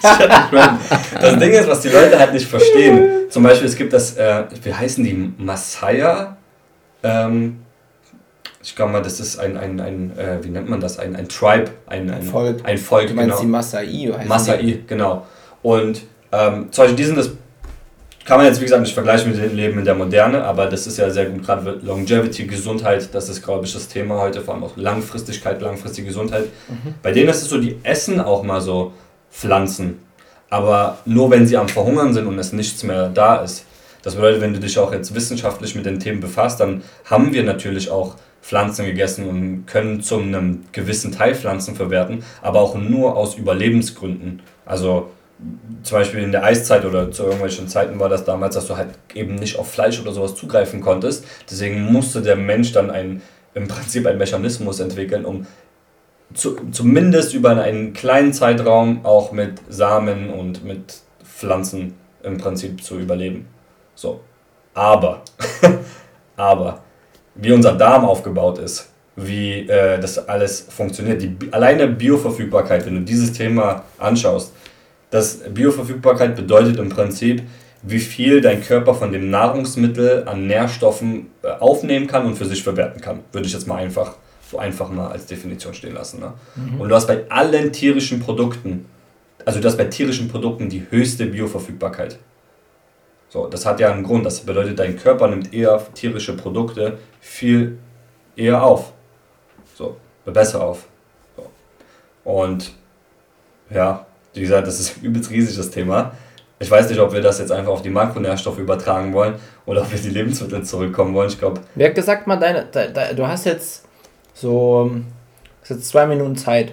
das Ding ist, was die Leute halt nicht verstehen. Zum Beispiel, es gibt das, äh, wie heißen die, Masaya? Ähm, ich glaube mal, das ist ein, ein, ein äh, wie nennt man das, ein, ein Tribe, ein, ein Volk. Ein Volk, du meinst genau. die Masai? Masai, die? genau. Und ähm, zum Beispiel, die sind das, kann man jetzt wie gesagt nicht vergleichen mit dem Leben in der Moderne, aber das ist ja sehr gut, gerade Longevity, Gesundheit, das ist glaube ich das Thema heute, vor allem auch Langfristigkeit, langfristige Gesundheit. Mhm. Bei denen ist es so, die essen auch mal so Pflanzen, aber nur wenn sie am Verhungern sind und es nichts mehr da ist. Das bedeutet, wenn du dich auch jetzt wissenschaftlich mit den Themen befasst, dann haben wir natürlich auch Pflanzen gegessen und können zu einem gewissen Teil Pflanzen verwerten, aber auch nur aus Überlebensgründen. Also zum Beispiel in der Eiszeit oder zu irgendwelchen Zeiten war das damals, dass du halt eben nicht auf Fleisch oder sowas zugreifen konntest. Deswegen musste der Mensch dann ein, im Prinzip einen Mechanismus entwickeln, um zu, zumindest über einen kleinen Zeitraum auch mit Samen und mit Pflanzen im Prinzip zu überleben. So. Aber, aber, wie unser Darm aufgebaut ist, wie äh, das alles funktioniert, die alleine Bioverfügbarkeit, wenn du dieses Thema anschaust, das Bioverfügbarkeit bedeutet im Prinzip, wie viel dein Körper von dem Nahrungsmittel an Nährstoffen äh, aufnehmen kann und für sich verwerten kann. Würde ich jetzt mal einfach so einfach mal als Definition stehen lassen. Ne? Mhm. Und du hast bei allen tierischen Produkten, also du hast bei tierischen Produkten die höchste Bioverfügbarkeit. So, das hat ja einen Grund. Das bedeutet, dein Körper nimmt eher tierische Produkte viel eher auf. So, besser auf. So. Und ja, wie gesagt, das ist ein übelst riesiges Thema. Ich weiß nicht, ob wir das jetzt einfach auf die Makronährstoffe übertragen wollen oder ob wir die Lebensmittel zurückkommen wollen. Ich glaube. Wer hat gesagt mal, deine, de, de, du hast jetzt so hast jetzt zwei Minuten Zeit.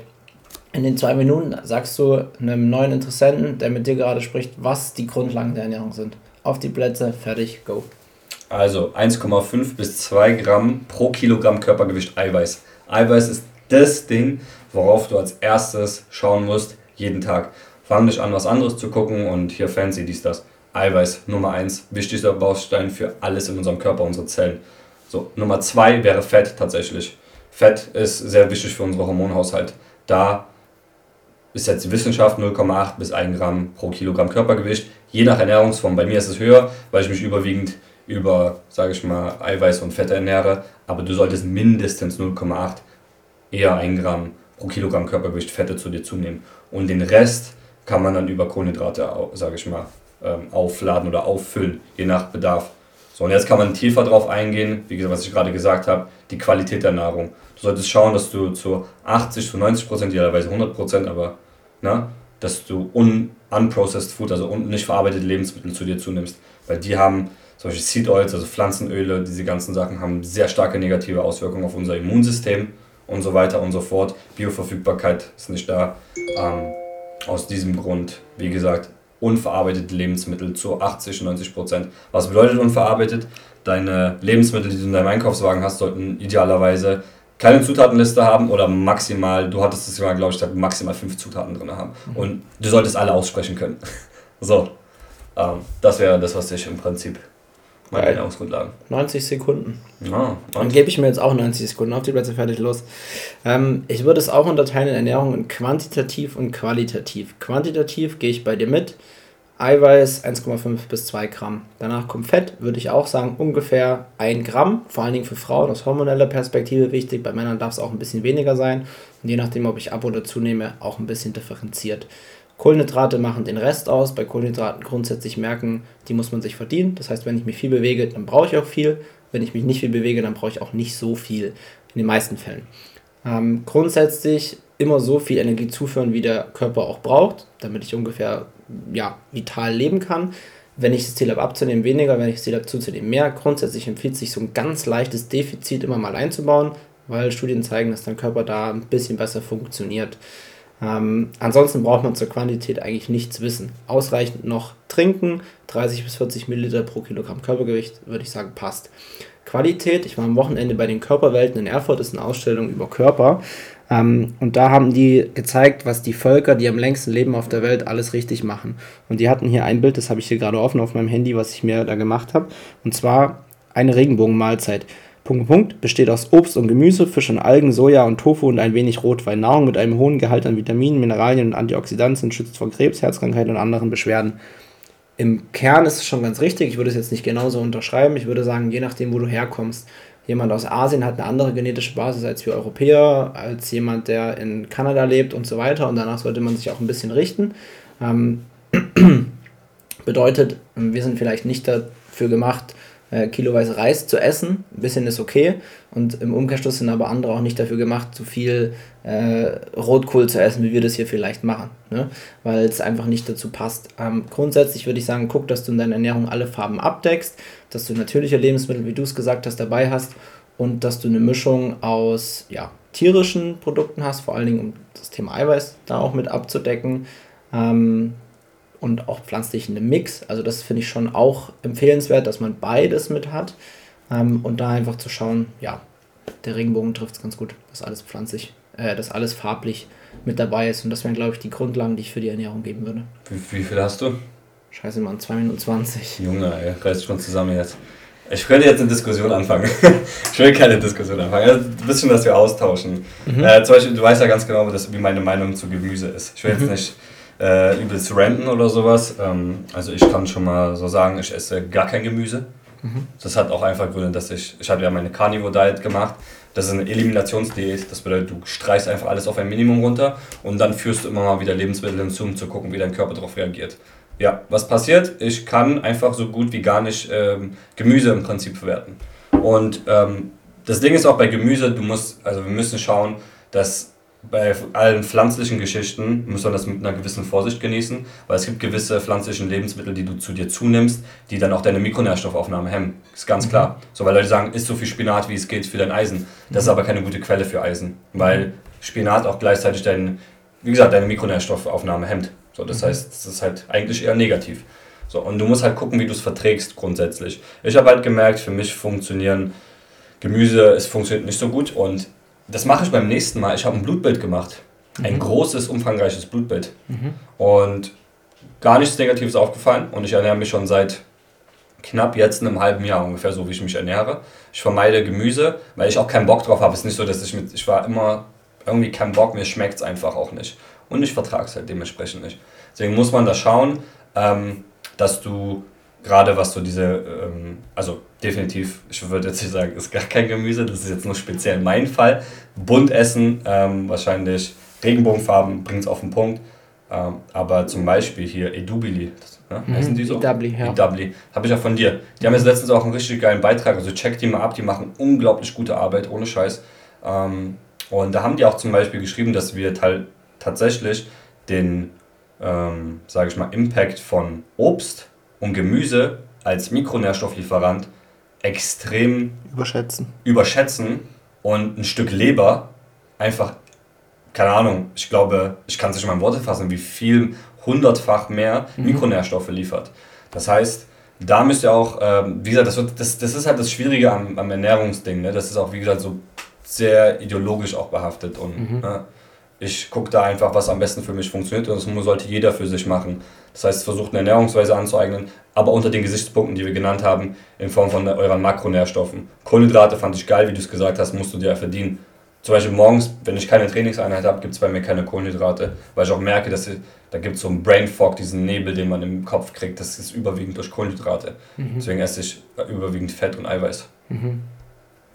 In den zwei Minuten sagst du einem neuen Interessenten, der mit dir gerade spricht, was die Grundlagen der Ernährung sind. Auf die Plätze, fertig, go. Also 1,5 bis 2 Gramm pro Kilogramm Körpergewicht Eiweiß. Eiweiß ist das Ding, worauf du als erstes schauen musst, jeden Tag. Fang nicht an, was anderes zu gucken und hier fancy dies, das. Eiweiß, Nummer 1, wichtigster Baustein für alles in unserem Körper, unsere Zellen. So, Nummer 2 wäre Fett tatsächlich. Fett ist sehr wichtig für unseren Hormonhaushalt. Da ist jetzt die Wissenschaft 0,8 bis 1 Gramm pro Kilogramm Körpergewicht. Je nach Ernährungsform. Bei mir ist es höher, weil ich mich überwiegend über, sage ich mal, Eiweiß und Fette ernähre. Aber du solltest mindestens 0,8, eher 1 Gramm pro Kilogramm Körpergewicht Fette zu dir zunehmen. Und den Rest kann man dann über Kohlenhydrate, sage ich mal, ähm, aufladen oder auffüllen, je nach Bedarf. So, und jetzt kann man tiefer drauf eingehen, wie gesagt, was ich gerade gesagt habe, die Qualität der Nahrung. Du solltest schauen, dass du zu 80, zu 90 Prozent, idealerweise 100 Prozent, aber na, dass du un unprocessed Food, also nicht verarbeitete Lebensmittel zu dir zunimmst. Weil die haben zum Beispiel Seed Oils, also Pflanzenöle, diese ganzen Sachen haben sehr starke negative Auswirkungen auf unser Immunsystem und so weiter und so fort. Bioverfügbarkeit ist nicht da. Ähm, aus diesem Grund, wie gesagt, unverarbeitete Lebensmittel zu 80, 90 Prozent. Was bedeutet unverarbeitet? Deine Lebensmittel, die du in deinem Einkaufswagen hast, sollten idealerweise keine Zutatenliste haben oder maximal, du hattest es ja, glaube ich, maximal fünf Zutaten drin haben. Mhm. Und du solltest alle aussprechen können. so, ähm, das wäre das, was ich im Prinzip meine Ernährungsgrundlagen. 90 Sekunden. Ja, Dann gebe ich mir jetzt auch 90 Sekunden auf die Plätze fertig los. Ähm, ich würde es auch unterteilen in Ernährung in quantitativ und qualitativ. Quantitativ gehe ich bei dir mit. Eiweiß 1,5 bis 2 Gramm. Danach kommt Fett, würde ich auch sagen, ungefähr 1 Gramm. Vor allen Dingen für Frauen aus hormoneller Perspektive wichtig. Bei Männern darf es auch ein bisschen weniger sein. Und je nachdem, ob ich ab oder zunehme, auch ein bisschen differenziert. Kohlenhydrate machen den Rest aus. Bei Kohlenhydraten grundsätzlich merken, die muss man sich verdienen. Das heißt, wenn ich mich viel bewege, dann brauche ich auch viel. Wenn ich mich nicht viel bewege, dann brauche ich auch nicht so viel. In den meisten Fällen. Ähm, grundsätzlich immer so viel Energie zuführen, wie der Körper auch braucht, damit ich ungefähr ja, vital leben kann. Wenn ich das Ziel habe abzunehmen, weniger, wenn ich das Ziel habe zuzunehmen, mehr. Grundsätzlich empfiehlt sich so ein ganz leichtes Defizit immer mal einzubauen, weil Studien zeigen, dass dein Körper da ein bisschen besser funktioniert. Ähm, ansonsten braucht man zur Quantität eigentlich nichts wissen. Ausreichend noch trinken, 30 bis 40 Milliliter pro Kilogramm Körpergewicht, würde ich sagen, passt. Qualität, ich war am Wochenende bei den Körperwelten in Erfurt, ist eine Ausstellung über Körper. Ähm, und da haben die gezeigt, was die Völker, die am längsten leben auf der Welt, alles richtig machen. Und die hatten hier ein Bild, das habe ich hier gerade offen auf meinem Handy, was ich mir da gemacht habe. Und zwar eine Regenbogenmahlzeit. Punkt, Punkt, besteht aus Obst und Gemüse, Fisch und Algen, Soja und Tofu und ein wenig Rotwein. Nahrung mit einem hohen Gehalt an Vitaminen, Mineralien und Antioxidantien schützt vor Krebs, Herzkrankheiten und anderen Beschwerden. Im Kern ist es schon ganz richtig, ich würde es jetzt nicht genauso unterschreiben. Ich würde sagen, je nachdem, wo du herkommst, jemand aus Asien hat eine andere genetische Basis als wir Europäer, als jemand, der in Kanada lebt und so weiter. Und danach sollte man sich auch ein bisschen richten. Ähm, bedeutet, wir sind vielleicht nicht dafür gemacht, äh, kiloweise Reis zu essen. Ein bisschen ist okay. Und im Umkehrschluss sind aber andere auch nicht dafür gemacht, zu viel äh, Rotkohl zu essen, wie wir das hier vielleicht machen. Ne? Weil es einfach nicht dazu passt. Ähm, grundsätzlich würde ich sagen, guck, dass du in deiner Ernährung alle Farben abdeckst, dass du natürliche Lebensmittel, wie du es gesagt hast, dabei hast und dass du eine Mischung aus ja, tierischen Produkten hast, vor allen Dingen um das Thema Eiweiß da auch mit abzudecken. Ähm, und auch pflanzlich in einem Mix. Also das finde ich schon auch empfehlenswert, dass man beides mit hat. Ähm, und da einfach zu schauen, ja, der Regenbogen trifft es ganz gut, dass alles pflanzlich, äh, dass alles farblich mit dabei ist. Und das wären, glaube ich, die Grundlagen, die ich für die Ernährung geben würde. Wie, wie viel hast du? Scheiße, Mann, 2 Minuten 20. Junge, ey, reiß dich mal zusammen jetzt. Ich könnte jetzt eine Diskussion anfangen. ich will keine Diskussion anfangen. Also ein bisschen, dass wir austauschen. Mhm. Äh, zum Beispiel, du weißt ja ganz genau, wie meine Meinung zu Gemüse ist. Ich will jetzt mhm. nicht äh, übelst renten oder sowas. Ähm, also ich kann schon mal so sagen, ich esse gar kein Gemüse. Mhm. Das hat auch einfach Gründe, dass ich, ich habe ja meine Carnivore Diet gemacht. Das ist eine Eliminationsdiät. Das bedeutet, du streichst einfach alles auf ein Minimum runter und dann führst du immer mal wieder Lebensmittel hinzu, um zu gucken, wie dein Körper darauf reagiert. Ja, was passiert? Ich kann einfach so gut wie gar nicht ähm, Gemüse im Prinzip verwerten. Und ähm, das Ding ist auch bei Gemüse, du musst, also wir müssen schauen, dass bei allen pflanzlichen Geschichten muss man das mit einer gewissen Vorsicht genießen, weil es gibt gewisse pflanzlichen Lebensmittel, die du zu dir zunimmst, die dann auch deine Mikronährstoffaufnahme hemmen. Ist ganz mhm. klar. So, weil Leute sagen, isst so viel Spinat, wie es geht für dein Eisen. Das ist mhm. aber keine gute Quelle für Eisen, weil Spinat auch gleichzeitig dein, wie gesagt, deine Mikronährstoffaufnahme hemmt. So, das mhm. heißt, es ist halt eigentlich eher negativ. So, und du musst halt gucken, wie du es verträgst grundsätzlich. Ich habe halt gemerkt, für mich funktionieren Gemüse, es funktioniert nicht so gut und das mache ich beim nächsten Mal. Ich habe ein Blutbild gemacht. Ein mhm. großes, umfangreiches Blutbild. Mhm. Und gar nichts Negatives aufgefallen. Und ich ernähre mich schon seit knapp jetzt einem halben Jahr ungefähr so, wie ich mich ernähre. Ich vermeide Gemüse, weil ich auch keinen Bock drauf habe. Es ist nicht so, dass ich mit. Ich war immer irgendwie kein Bock, mir schmeckt es einfach auch nicht. und ich vertrage es halt dementsprechend nicht. Deswegen muss man da schauen, ähm, dass du gerade was so diese, ähm, also definitiv, ich würde jetzt nicht sagen, ist gar kein Gemüse, das ist jetzt nur speziell mein Fall. Bunt essen, ähm, wahrscheinlich Regenbogenfarben bringt es auf den Punkt. Ähm, aber zum Beispiel hier Edubili, ne? mhm. heißen die so? Edubli, ja. Edubli, habe ich ja von dir. Die haben jetzt letztens auch einen richtig geilen Beitrag, also check die mal ab, die machen unglaublich gute Arbeit, ohne Scheiß. Ähm, und da haben die auch zum Beispiel geschrieben, dass wir tatsächlich den, ähm, sage ich mal, Impact von Obst und Gemüse als Mikronährstofflieferant extrem überschätzen. überschätzen und ein Stück Leber einfach, keine Ahnung, ich glaube, ich kann es nicht mal in Worte fassen, wie viel hundertfach mehr mhm. Mikronährstoffe liefert. Das heißt, da müsst ihr auch, ähm, wie gesagt, das, wird, das, das ist halt das Schwierige am, am Ernährungsding. Ne? Das ist auch, wie gesagt, so sehr ideologisch auch behaftet und mhm. ne? Ich gucke da einfach, was am besten für mich funktioniert und das sollte jeder für sich machen. Das heißt, versucht eine Ernährungsweise anzueignen, aber unter den Gesichtspunkten, die wir genannt haben, in Form von euren Makronährstoffen. Kohlenhydrate fand ich geil, wie du es gesagt hast, musst du dir verdienen. Zum Beispiel morgens, wenn ich keine Trainingseinheit habe, gibt es bei mir keine Kohlenhydrate, weil ich auch merke, dass ich, da gibt es so einen Brain Fog, diesen Nebel, den man im Kopf kriegt, das ist überwiegend durch Kohlenhydrate. Mhm. Deswegen esse ich überwiegend Fett und Eiweiß. Mhm.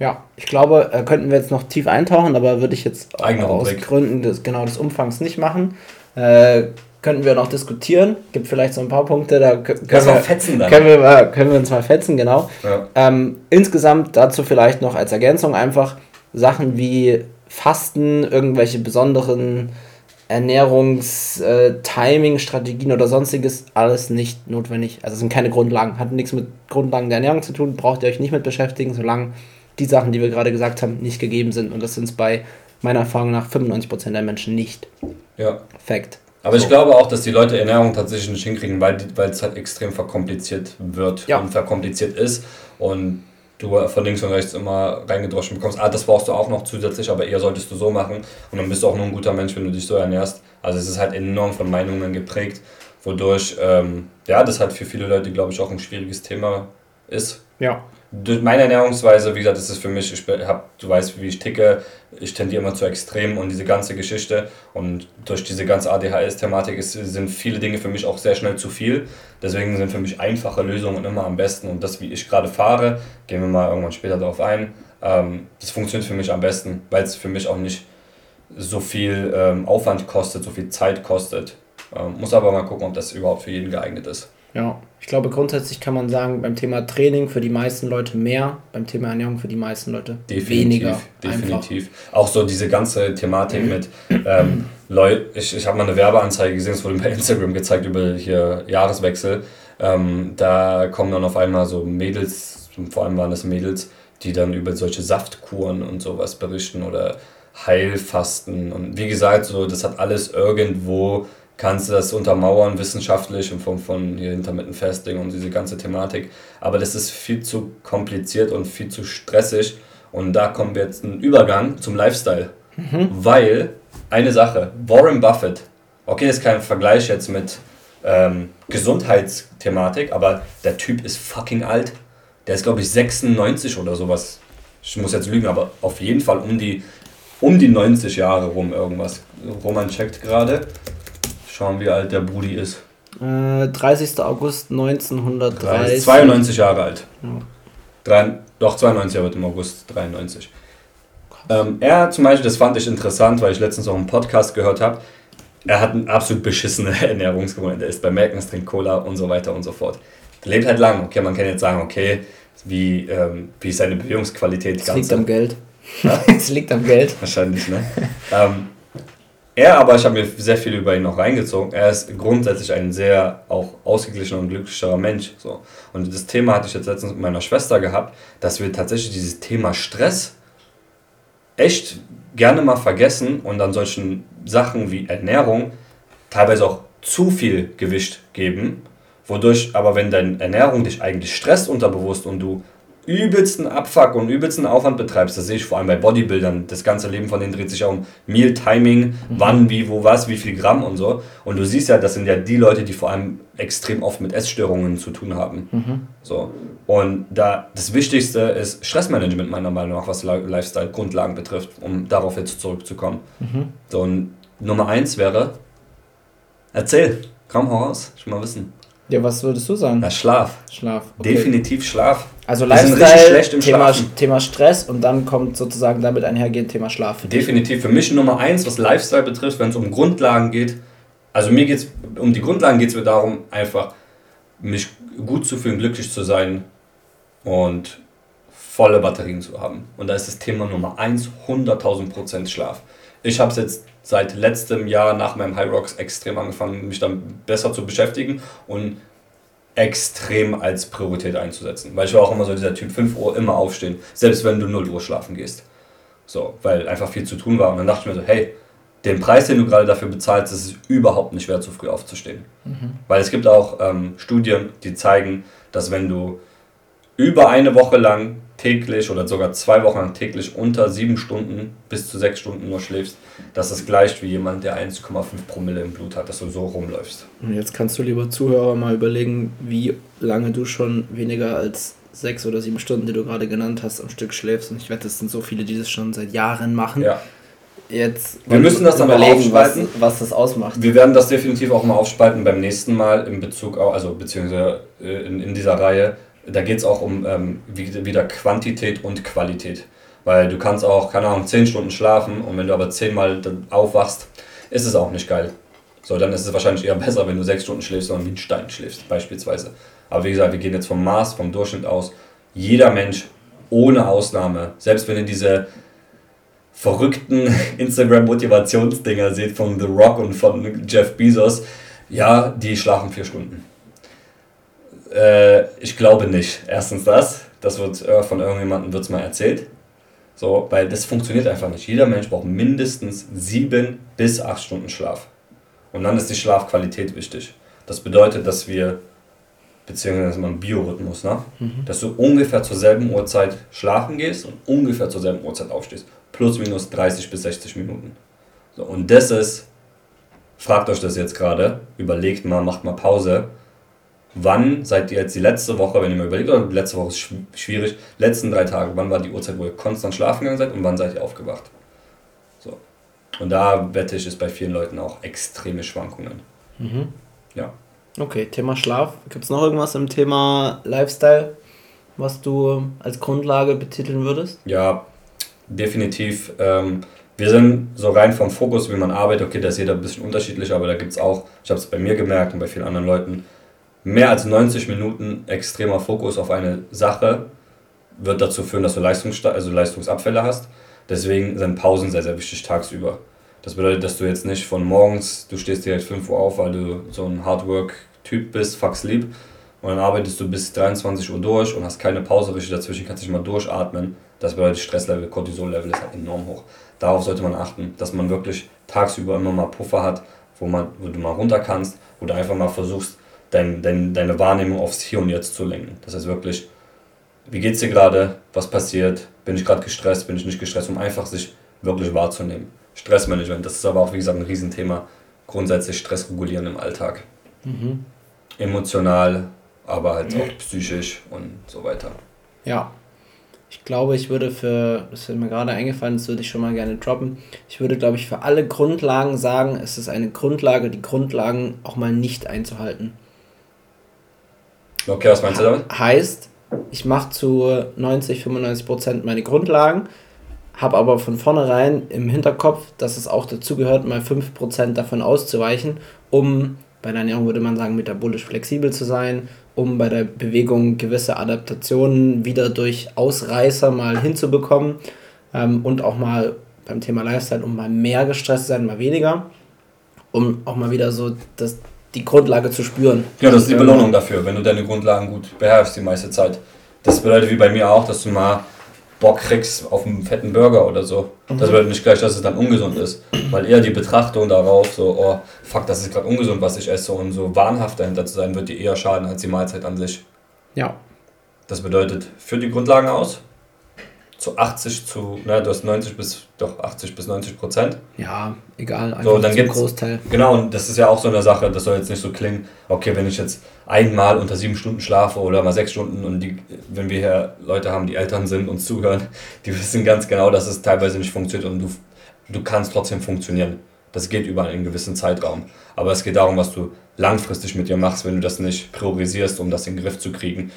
Ja, ich glaube, äh, könnten wir jetzt noch tief eintauchen, aber würde ich jetzt Eigene aus Rubrik. Gründen des, genau des Umfangs nicht machen. Äh, könnten wir noch diskutieren. Gibt vielleicht so ein paar Punkte, da können, wir, fetzen dann. Können, wir, können wir uns mal fetzen, genau. Ja. Ähm, insgesamt dazu vielleicht noch als Ergänzung einfach Sachen wie Fasten, irgendwelche besonderen Ernährungs-Timing-Strategien äh, oder sonstiges, alles nicht notwendig. Also sind keine Grundlagen, hat nichts mit Grundlagen der Ernährung zu tun, braucht ihr euch nicht mit beschäftigen, solange die Sachen, die wir gerade gesagt haben, nicht gegeben sind. Und das sind es bei meiner Erfahrung nach 95% der Menschen nicht. Ja. Fact. Aber so. ich glaube auch, dass die Leute Ernährung tatsächlich nicht hinkriegen, weil, weil es halt extrem verkompliziert wird ja. und verkompliziert ist. Und du von links und rechts immer reingedroschen bekommst, ah, das brauchst du auch noch zusätzlich, aber eher solltest du so machen. Und dann bist du auch nur ein guter Mensch, wenn du dich so ernährst. Also es ist halt enorm von Meinungen geprägt, wodurch, ähm, ja, das halt für viele Leute, glaube ich, auch ein schwieriges Thema ist. Ja durch meine Ernährungsweise, wie gesagt, das ist für mich, ich hab, du weißt, wie ich ticke, ich tendiere immer zu Extremen und diese ganze Geschichte und durch diese ganze ADHS-Thematik sind viele Dinge für mich auch sehr schnell zu viel. Deswegen sind für mich einfache Lösungen immer am besten und das, wie ich gerade fahre, gehen wir mal irgendwann später darauf ein, ähm, das funktioniert für mich am besten, weil es für mich auch nicht so viel ähm, Aufwand kostet, so viel Zeit kostet. Ähm, muss aber mal gucken, ob das überhaupt für jeden geeignet ist. Ja, ich glaube grundsätzlich kann man sagen, beim Thema Training für die meisten Leute mehr, beim Thema Ernährung für die meisten Leute definitiv, weniger. Definitiv. Einfach. Auch so diese ganze Thematik mit ähm, Leute, ich, ich habe mal eine Werbeanzeige gesehen, es wurde bei Instagram gezeigt über hier Jahreswechsel. Ähm, da kommen dann auf einmal so Mädels, vor allem waren das Mädels, die dann über solche Saftkuren und sowas berichten oder Heilfasten. Und wie gesagt, so das hat alles irgendwo kannst du das untermauern wissenschaftlich in Form von hier Intermittent Fasting und diese ganze Thematik. Aber das ist viel zu kompliziert und viel zu stressig. Und da kommen wir jetzt einen Übergang zum Lifestyle. Mhm. Weil, eine Sache, Warren Buffett, okay, das ist kein Vergleich jetzt mit ähm, Gesundheitsthematik, aber der Typ ist fucking alt. Der ist, glaube ich, 96 oder sowas. Ich muss jetzt lügen, aber auf jeden Fall um die, um die 90 Jahre rum irgendwas. Roman checkt gerade. Schauen, wie alt der Brudi ist. Äh, 30. August 1930. 92 Jahre alt. Ja. Drei, doch, 92, er wird im August 93. Ähm, er zum Beispiel, das fand ich interessant, weil ich letztens auch einen Podcast gehört habe. Er hat eine absolut beschissene Ernährungsgewohnheit. Er ist bei Merkens, trinkt Cola und so weiter und so fort. Er lebt halt lang. Okay, man kann jetzt sagen, okay, wie, ähm, wie ist seine Bewegungsqualität? Es liegt am Geld. Es liegt am Geld. Wahrscheinlich, ne? ähm, er aber, ich habe mir sehr viel über ihn noch reingezogen, er ist grundsätzlich ein sehr auch ausgeglichener und glücklicherer Mensch. So. Und das Thema hatte ich jetzt letztens mit meiner Schwester gehabt, dass wir tatsächlich dieses Thema Stress echt gerne mal vergessen und an solchen Sachen wie Ernährung teilweise auch zu viel Gewicht geben, wodurch aber wenn deine Ernährung dich eigentlich stresst unterbewusst und du übelsten Abfuck und übelsten Aufwand betreibst, das sehe ich vor allem bei Bodybuildern, das ganze Leben von denen dreht sich ja um Meal Timing, mhm. wann, wie, wo, was, wie viel Gramm und so. Und du siehst ja, das sind ja die Leute, die vor allem extrem oft mit Essstörungen zu tun haben. Mhm. So. Und da das Wichtigste ist Stressmanagement meiner Meinung nach, was Lifestyle-Grundlagen betrifft, um darauf jetzt zurückzukommen. Mhm. So, und Nummer eins wäre, erzähl, komm raus, ich will mal wissen. Ja, was würdest du sagen? Ja, Schlaf. Schlaf. Okay. Definitiv Schlaf. Also Wir Lifestyle, Thema. Thema Stress und dann kommt sozusagen damit einhergehend Thema Schlaf. Definitiv. Für mich Nummer eins, was Lifestyle betrifft, wenn es um Grundlagen geht. Also mir geht es, um die Grundlagen geht es mir darum, einfach mich gut zu fühlen, glücklich zu sein und volle Batterien zu haben. Und da ist das Thema Nummer eins 100.000 Prozent Schlaf. Ich habe es jetzt seit letztem Jahr nach meinem High Rocks extrem angefangen, mich dann besser zu beschäftigen und extrem als Priorität einzusetzen. Weil ich war auch immer so dieser Typ, 5 Uhr immer aufstehen, selbst wenn du 0 Uhr schlafen gehst. So, weil einfach viel zu tun war. Und dann dachte ich mir so, hey, den Preis, den du gerade dafür bezahlst, ist es überhaupt nicht wert, zu früh aufzustehen. Weil es gibt auch ähm, Studien, die zeigen, dass wenn du über eine Woche lang täglich oder sogar zwei Wochen lang täglich unter sieben Stunden bis zu sechs Stunden nur schläfst, dass es gleicht wie jemand, der 1,5 Promille im Blut hat, dass du so rumläufst. Und jetzt kannst du, lieber Zuhörer, mal überlegen, wie lange du schon weniger als sechs oder sieben Stunden, die du gerade genannt hast, am Stück schläfst. Und ich wette, es sind so viele, die das schon seit Jahren machen. Ja. Jetzt Wir müssen das dann mal überlegen, was, aufspalten. was das ausmacht. Wir werden das definitiv auch mal aufspalten beim nächsten Mal in Bezug auf, also beziehungsweise äh, in, in dieser Reihe. Da geht es auch um ähm, wie- wieder Quantität und Qualität. Weil du kannst auch, keine Ahnung, 10 Stunden schlafen und wenn du aber 10 Mal aufwachst, ist es auch nicht geil. So, dann ist es wahrscheinlich eher besser, wenn du 6 Stunden schläfst, sondern wie ein Stein schläfst, beispielsweise. Aber wie gesagt, wir gehen jetzt vom Maß, vom Durchschnitt aus. Jeder Mensch, ohne Ausnahme, selbst wenn ihr diese verrückten Instagram-Motivationsdinger seht von The Rock und von Jeff Bezos, ja, die schlafen vier Stunden. Äh, ich glaube nicht. Erstens das, das wird äh, von irgendjemandem wird's mal erzählt. So, weil das funktioniert einfach nicht. Jeder Mensch braucht mindestens sieben bis acht Stunden Schlaf. Und dann ist die Schlafqualität wichtig. Das bedeutet, dass wir, beziehungsweise mal ein Biorhythmus, ne? dass du ungefähr zur selben Uhrzeit schlafen gehst und ungefähr zur selben Uhrzeit aufstehst. Plus minus 30 bis 60 Minuten. So, und das ist, fragt euch das jetzt gerade, überlegt mal, macht mal Pause. Wann seid ihr jetzt die letzte Woche, wenn ihr mal überlegt, oder letzte Woche ist schw- schwierig, letzten drei Tage, wann war die Uhrzeit, wo ihr konstant schlafen gegangen seid und wann seid ihr aufgewacht? So. Und da wette ich, ist bei vielen Leuten auch extreme Schwankungen. Ja. Okay, Thema Schlaf. Gibt es noch irgendwas im Thema Lifestyle, was du als Grundlage betiteln würdest? Ja, definitiv. Ähm, wir sind so rein vom Fokus, wie man arbeitet. Okay, da ist jeder ein bisschen unterschiedlich, aber da gibt es auch, ich habe es bei mir gemerkt und bei vielen anderen Leuten, mehr als 90 Minuten extremer Fokus auf eine Sache wird dazu führen, dass du Leistungssta also Leistungsabfälle hast. Deswegen sind Pausen sehr, sehr wichtig tagsüber. Das bedeutet, dass du jetzt nicht von morgens, du stehst direkt 5 Uhr auf, weil du so ein Hardwork-Typ bist, fuck sleep, und dann arbeitest du bis 23 Uhr durch und hast keine Pause richtig dazwischen, kannst nicht mal durchatmen. Das bedeutet, Stresslevel, Cortisol-Level ist halt enorm hoch. Darauf sollte man achten, dass man wirklich tagsüber immer mal Puffer hat, wo, man, wo du mal runter kannst, wo du einfach mal versuchst, dein, dein, deine Wahrnehmung aufs Hier und Jetzt zu lenken. Das heißt wirklich, wie geht's dir gerade, was passiert, bin ich gerade gestresst, bin ich nicht gestresst, um einfach sich wirklich wahrzunehmen. Stressmanagement, das ist aber auch, wie gesagt, ein Riesenthema. Grundsätzlich Stress regulieren im Alltag. Emotional, aber halt auch psychisch und so weiter. Ja. Ich glaube, ich würde für, das ist mir gerade eingefallen, das würde ich schon mal gerne droppen. Ich würde, glaube ich, für alle Grundlagen sagen, es ist eine Grundlage, die Grundlagen auch mal nicht einzuhalten. Okay, was meinst du damit? Heißt, ich mache zu 90, 95 Prozent meine Grundlagen, habe aber von vornherein im Hinterkopf, dass es auch dazu gehört, mal 5 Prozent davon auszuweichen, um bei der Ernährung würde man sagen, metabolisch flexibel zu sein, um bei der Bewegung gewisse Adaptationen wieder durch Ausreißer mal hinzubekommen ähm, und auch mal beim Thema Lifestyle, um mal mehr gestresst zu sein, mal weniger, um auch mal wieder so das, die Grundlage zu spüren. Ja, das ist die ähm, Belohnung dafür, wenn du deine Grundlagen gut beherrschst die meiste Zeit. Das bedeutet wie bei mir auch, dass du mal Bock kriegst auf einen fetten Burger oder so. Das bedeutet nicht gleich, dass es dann ungesund ist. Weil eher die Betrachtung darauf, so, oh, fuck, das ist gerade ungesund, was ich esse und so wahnhaft dahinter zu sein, wird dir eher schaden als die Mahlzeit an sich. Ja, Das bedeutet, führ die Grundlagen aus. Zu 80 zu, ne, du hast 90 bis, doch 80 bis 90 Prozent. Ja, egal, einfach So, dann gibt's, Großteil. Genau, und das ist ja auch so eine Sache, das soll jetzt nicht so klingen, okay, wenn ich jetzt einmal unter sieben Stunden schlafe oder mal sechs Stunden und die, wenn wir hier Leute haben, die Eltern sind und zuhören, die wissen ganz genau, dass es teilweise nicht funktioniert und du, du kannst trotzdem funktionieren. Das geht über einen gewissen Zeitraum. Aber es geht darum, was du langfristig mit dir machst, wenn du das nicht priorisierst, um das in den Griff zu kriegen.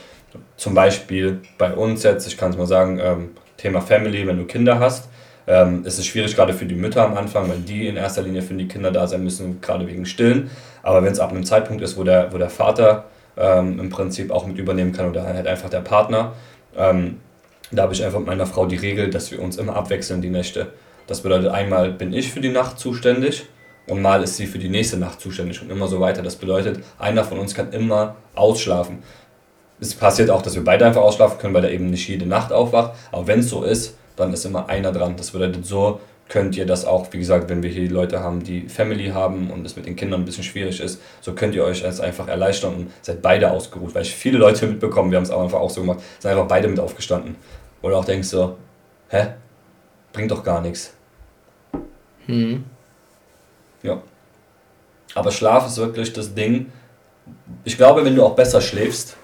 Zum Beispiel bei uns jetzt, ich kann es mal sagen, ähm, Thema Family, wenn du Kinder hast, ähm, ist es schwierig gerade für die Mütter am Anfang, weil die in erster Linie für die Kinder da sein müssen, gerade wegen Stillen. Aber wenn es ab einem Zeitpunkt ist, wo der, wo der Vater ähm, im Prinzip auch mit übernehmen kann oder halt einfach der Partner, ähm, da habe ich einfach mit meiner Frau die Regel, dass wir uns immer abwechseln die Nächte. Das bedeutet, einmal bin ich für die Nacht zuständig und mal ist sie für die nächste Nacht zuständig und immer so weiter. Das bedeutet, einer von uns kann immer ausschlafen. Es passiert auch, dass wir beide einfach ausschlafen können, weil er eben nicht jede Nacht aufwacht. Aber wenn es so ist, dann ist immer einer dran. Das bedeutet, so könnt ihr das auch, wie gesagt, wenn wir hier Leute haben, die Family haben und es mit den Kindern ein bisschen schwierig ist, so könnt ihr euch das einfach erleichtern und seid beide ausgeruht. Weil ich viele Leute mitbekommen, wir haben es auch einfach auch so gemacht, sind einfach beide mit aufgestanden. Oder auch denkst so, hä? Bringt doch gar nichts. Hm. Ja. Aber Schlaf ist wirklich das Ding. Ich glaube, wenn du auch besser schläfst,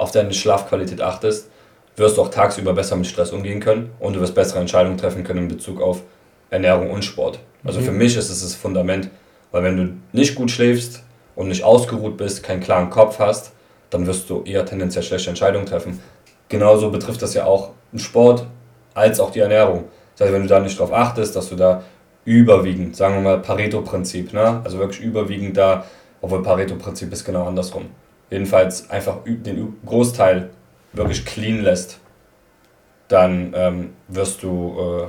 auf deine Schlafqualität achtest, wirst du auch tagsüber besser mit Stress umgehen können und du wirst bessere Entscheidungen treffen können in Bezug auf Ernährung und Sport. Also mhm. für mich ist es das Fundament, weil wenn du nicht gut schläfst und nicht ausgeruht bist, keinen klaren Kopf hast, dann wirst du eher tendenziell schlechte Entscheidungen treffen. Genauso betrifft das ja auch den Sport als auch die Ernährung. Das heißt, wenn du da nicht darauf achtest, dass du da überwiegend, sagen wir mal Pareto-Prinzip, ne? also wirklich überwiegend da, obwohl Pareto-Prinzip ist genau andersrum. Jedenfalls einfach den Großteil wirklich clean lässt, dann ähm, wirst du, äh,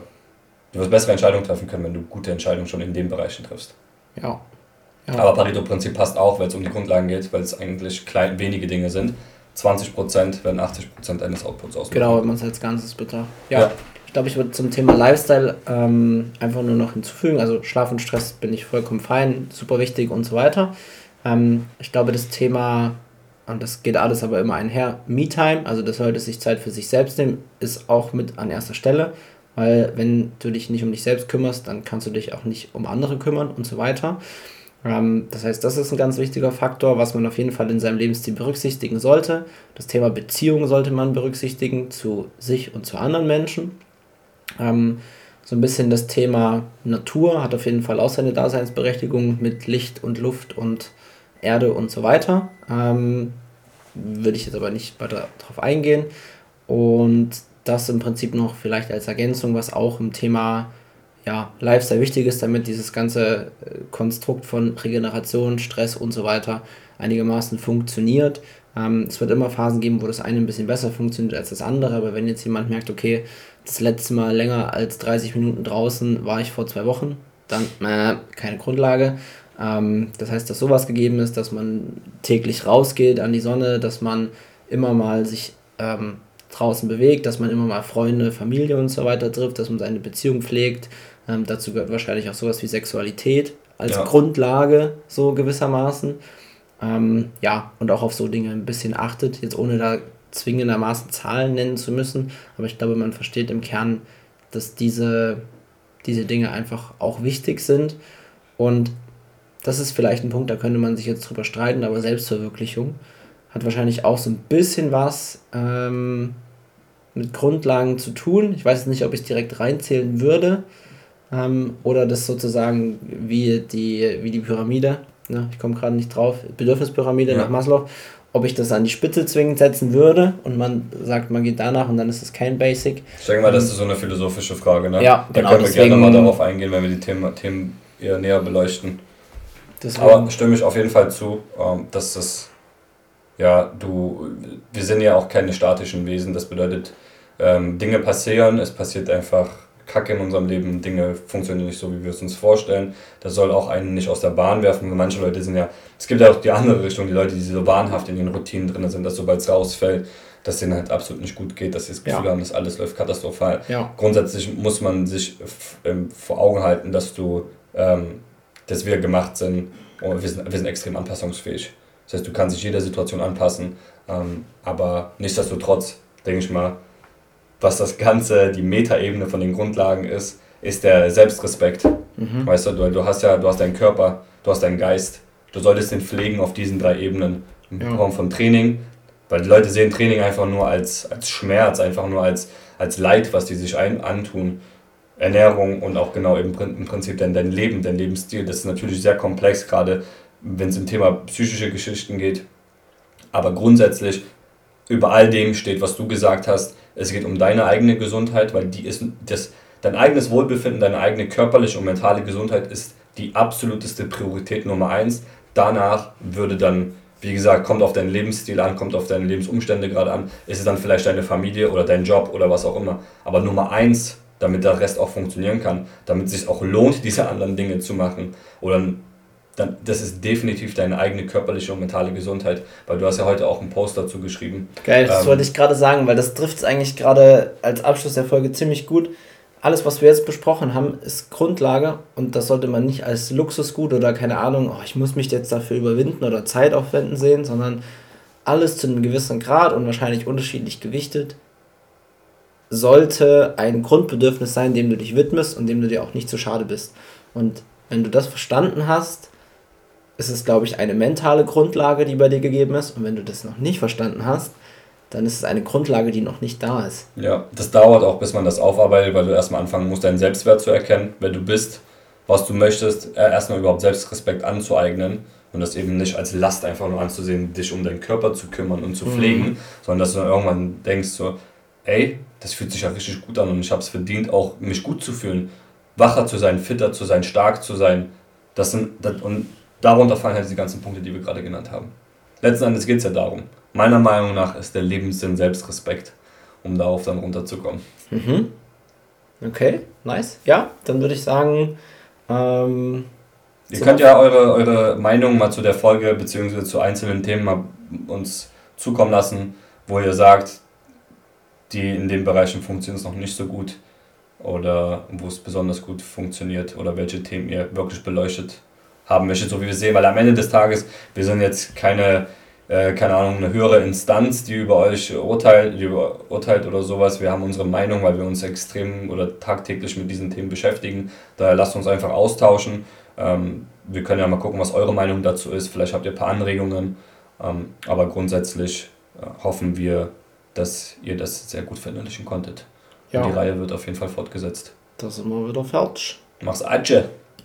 du wirst bessere Entscheidungen treffen können, wenn du gute Entscheidungen schon in den Bereichen triffst. Ja. ja. Aber Pareto-Prinzip passt auch, weil es um die Grundlagen geht, weil es eigentlich klein, wenige Dinge sind. 20% werden 80% deines Outputs ausmachen. Genau, wenn man es als Ganzes betrachtet. Ja. ja. Ich glaube, ich würde zum Thema Lifestyle ähm, einfach nur noch hinzufügen. Also Schlaf und Stress bin ich vollkommen fein, super wichtig und so weiter. Ähm, ich glaube, das Thema, und das geht alles aber immer einher, Me-Time, also das sollte sich Zeit für sich selbst nehmen, ist auch mit an erster Stelle. Weil wenn du dich nicht um dich selbst kümmerst, dann kannst du dich auch nicht um andere kümmern und so weiter. Ähm, das heißt, das ist ein ganz wichtiger Faktor, was man auf jeden Fall in seinem Lebensstil berücksichtigen sollte. Das Thema Beziehung sollte man berücksichtigen zu sich und zu anderen Menschen. Ähm, so ein bisschen das Thema Natur hat auf jeden Fall auch seine Daseinsberechtigung mit Licht und Luft und Erde und so weiter. Ähm, würde ich jetzt aber nicht weiter darauf eingehen. Und das im Prinzip noch vielleicht als Ergänzung, was auch im Thema ja, Lifestyle wichtig ist, damit dieses ganze äh, Konstrukt von Regeneration, Stress und so weiter einigermaßen funktioniert. Ähm, es wird immer Phasen geben, wo das eine ein bisschen besser funktioniert als das andere, aber wenn jetzt jemand merkt, okay, das letzte Mal länger als 30 Minuten draußen war ich vor zwei Wochen, dann äh, keine Grundlage. Ähm, das heißt, dass sowas gegeben ist, dass man täglich rausgeht an die Sonne, dass man immer mal sich ähm, draußen bewegt, dass man immer mal Freunde, Familie und so weiter trifft, dass man seine Beziehung pflegt. Ähm, dazu gehört wahrscheinlich auch sowas wie Sexualität als ja. Grundlage, so gewissermaßen. Ähm, ja, und auch auf so Dinge ein bisschen achtet, jetzt ohne da zwingendermaßen Zahlen nennen zu müssen. Aber ich glaube, man versteht im Kern, dass diese, diese Dinge einfach auch wichtig sind. Und das ist vielleicht ein Punkt, da könnte man sich jetzt drüber streiten, aber Selbstverwirklichung hat wahrscheinlich auch so ein bisschen was ähm, mit Grundlagen zu tun. Ich weiß jetzt nicht, ob ich es direkt reinzählen würde ähm, oder das sozusagen wie die, wie die Pyramide. Ne? Ich komme gerade nicht drauf. Bedürfnispyramide ja. nach Maslow. Ob ich das an die Spitze zwingend setzen würde und man sagt, man geht danach und dann ist es kein Basic. Ich denke mal, das ist so eine philosophische Frage. Ne? Ja, da genau, können wir deswegen, gerne mal darauf eingehen, wenn wir die Themen, Themen eher näher beleuchten. Deswegen. Aber stimme ich auf jeden Fall zu, ähm, dass das ja, du, wir sind ja auch keine statischen Wesen. Das bedeutet, ähm, Dinge passieren, es passiert einfach Kacke in unserem Leben, Dinge funktionieren nicht so, wie wir es uns vorstellen. Das soll auch einen nicht aus der Bahn werfen. Manche Leute sind ja, es gibt ja auch die andere Richtung, die Leute, die so wahnhaft in ihren Routinen drin sind, dass sobald es rausfällt, dass denen halt absolut nicht gut geht, dass sie das Gefühl ja. haben, dass alles läuft katastrophal. Ja. Grundsätzlich muss man sich ähm, vor Augen halten, dass du, ähm, dass wir gemacht sind und wir sind, wir sind extrem anpassungsfähig. Das heißt, du kannst dich jeder Situation anpassen, ähm, aber nichtsdestotrotz, denke ich mal, was das Ganze, die Metaebene von den Grundlagen ist, ist der Selbstrespekt. Mhm. Weißt du, du, du hast ja, du hast deinen Körper, du hast deinen Geist, du solltest den pflegen auf diesen drei Ebenen. In ja. Form von Training, weil die Leute sehen Training einfach nur als, als Schmerz, einfach nur als, als Leid, was die sich ein, antun. Ernährung und auch genau im, im Prinzip dein, dein Leben, dein Lebensstil. Das ist natürlich sehr komplex, gerade wenn es im Thema psychische Geschichten geht. Aber grundsätzlich über all dem steht, was du gesagt hast. Es geht um deine eigene Gesundheit, weil die ist das, dein eigenes Wohlbefinden, deine eigene körperliche und mentale Gesundheit ist die absoluteste Priorität Nummer eins. Danach würde dann, wie gesagt, kommt auf deinen Lebensstil an, kommt auf deine Lebensumstände gerade an, ist es dann vielleicht deine Familie oder dein Job oder was auch immer. Aber Nummer eins damit der Rest auch funktionieren kann, damit es sich auch lohnt, diese anderen Dinge zu machen. Oder dann, das ist definitiv deine eigene körperliche und mentale Gesundheit, weil du hast ja heute auch einen Post dazu geschrieben. Geil, das ähm, wollte ich gerade sagen, weil das trifft es eigentlich gerade als Abschluss der Folge ziemlich gut. Alles, was wir jetzt besprochen haben, ist Grundlage und das sollte man nicht als Luxusgut oder keine Ahnung, oh, ich muss mich jetzt dafür überwinden oder Zeit aufwenden sehen, sondern alles zu einem gewissen Grad und wahrscheinlich unterschiedlich gewichtet sollte ein Grundbedürfnis sein, dem du dich widmest und dem du dir auch nicht zu schade bist. Und wenn du das verstanden hast, ist es, glaube ich, eine mentale Grundlage, die bei dir gegeben ist. Und wenn du das noch nicht verstanden hast, dann ist es eine Grundlage, die noch nicht da ist. Ja, das dauert auch, bis man das aufarbeitet, weil du erstmal anfangen musst, deinen Selbstwert zu erkennen, wer du bist, was du möchtest, erstmal überhaupt Selbstrespekt anzueignen und das eben nicht als Last einfach nur anzusehen, dich um deinen Körper zu kümmern und zu pflegen, mhm. sondern dass du dann irgendwann denkst so, ey, das fühlt sich ja richtig gut an und ich habe es verdient, auch mich gut zu fühlen, wacher zu sein, fitter zu sein, stark zu sein. Das sind, das, und darunter fallen halt die ganzen Punkte, die wir gerade genannt haben. Letzten Endes geht es ja darum. Meiner Meinung nach ist der Lebenssinn Selbstrespekt, um darauf dann runterzukommen. Mhm. Okay, nice. Ja, dann würde ich sagen, ähm, Ihr könnt ja eure, eure Meinung mal zu der Folge bzw. zu einzelnen Themen mal uns zukommen lassen, wo ihr sagt, die in den Bereichen funktionieren es noch nicht so gut oder wo es besonders gut funktioniert oder welche Themen ihr wirklich beleuchtet haben möchtet, so wie wir sehen, weil am Ende des Tages, wir sind jetzt keine, äh, keine Ahnung, eine höhere Instanz, die über euch urteilt, die urteilt oder sowas. Wir haben unsere Meinung, weil wir uns extrem oder tagtäglich mit diesen Themen beschäftigen. Daher lasst uns einfach austauschen. Ähm, wir können ja mal gucken, was eure Meinung dazu ist. Vielleicht habt ihr ein paar Anregungen. Ähm, aber grundsätzlich äh, hoffen wir, dass ihr das sehr gut verinnerlichen konntet. Ja. Und die Reihe wird auf jeden Fall fortgesetzt. Da sind wir wieder fertig. Mach's Adje.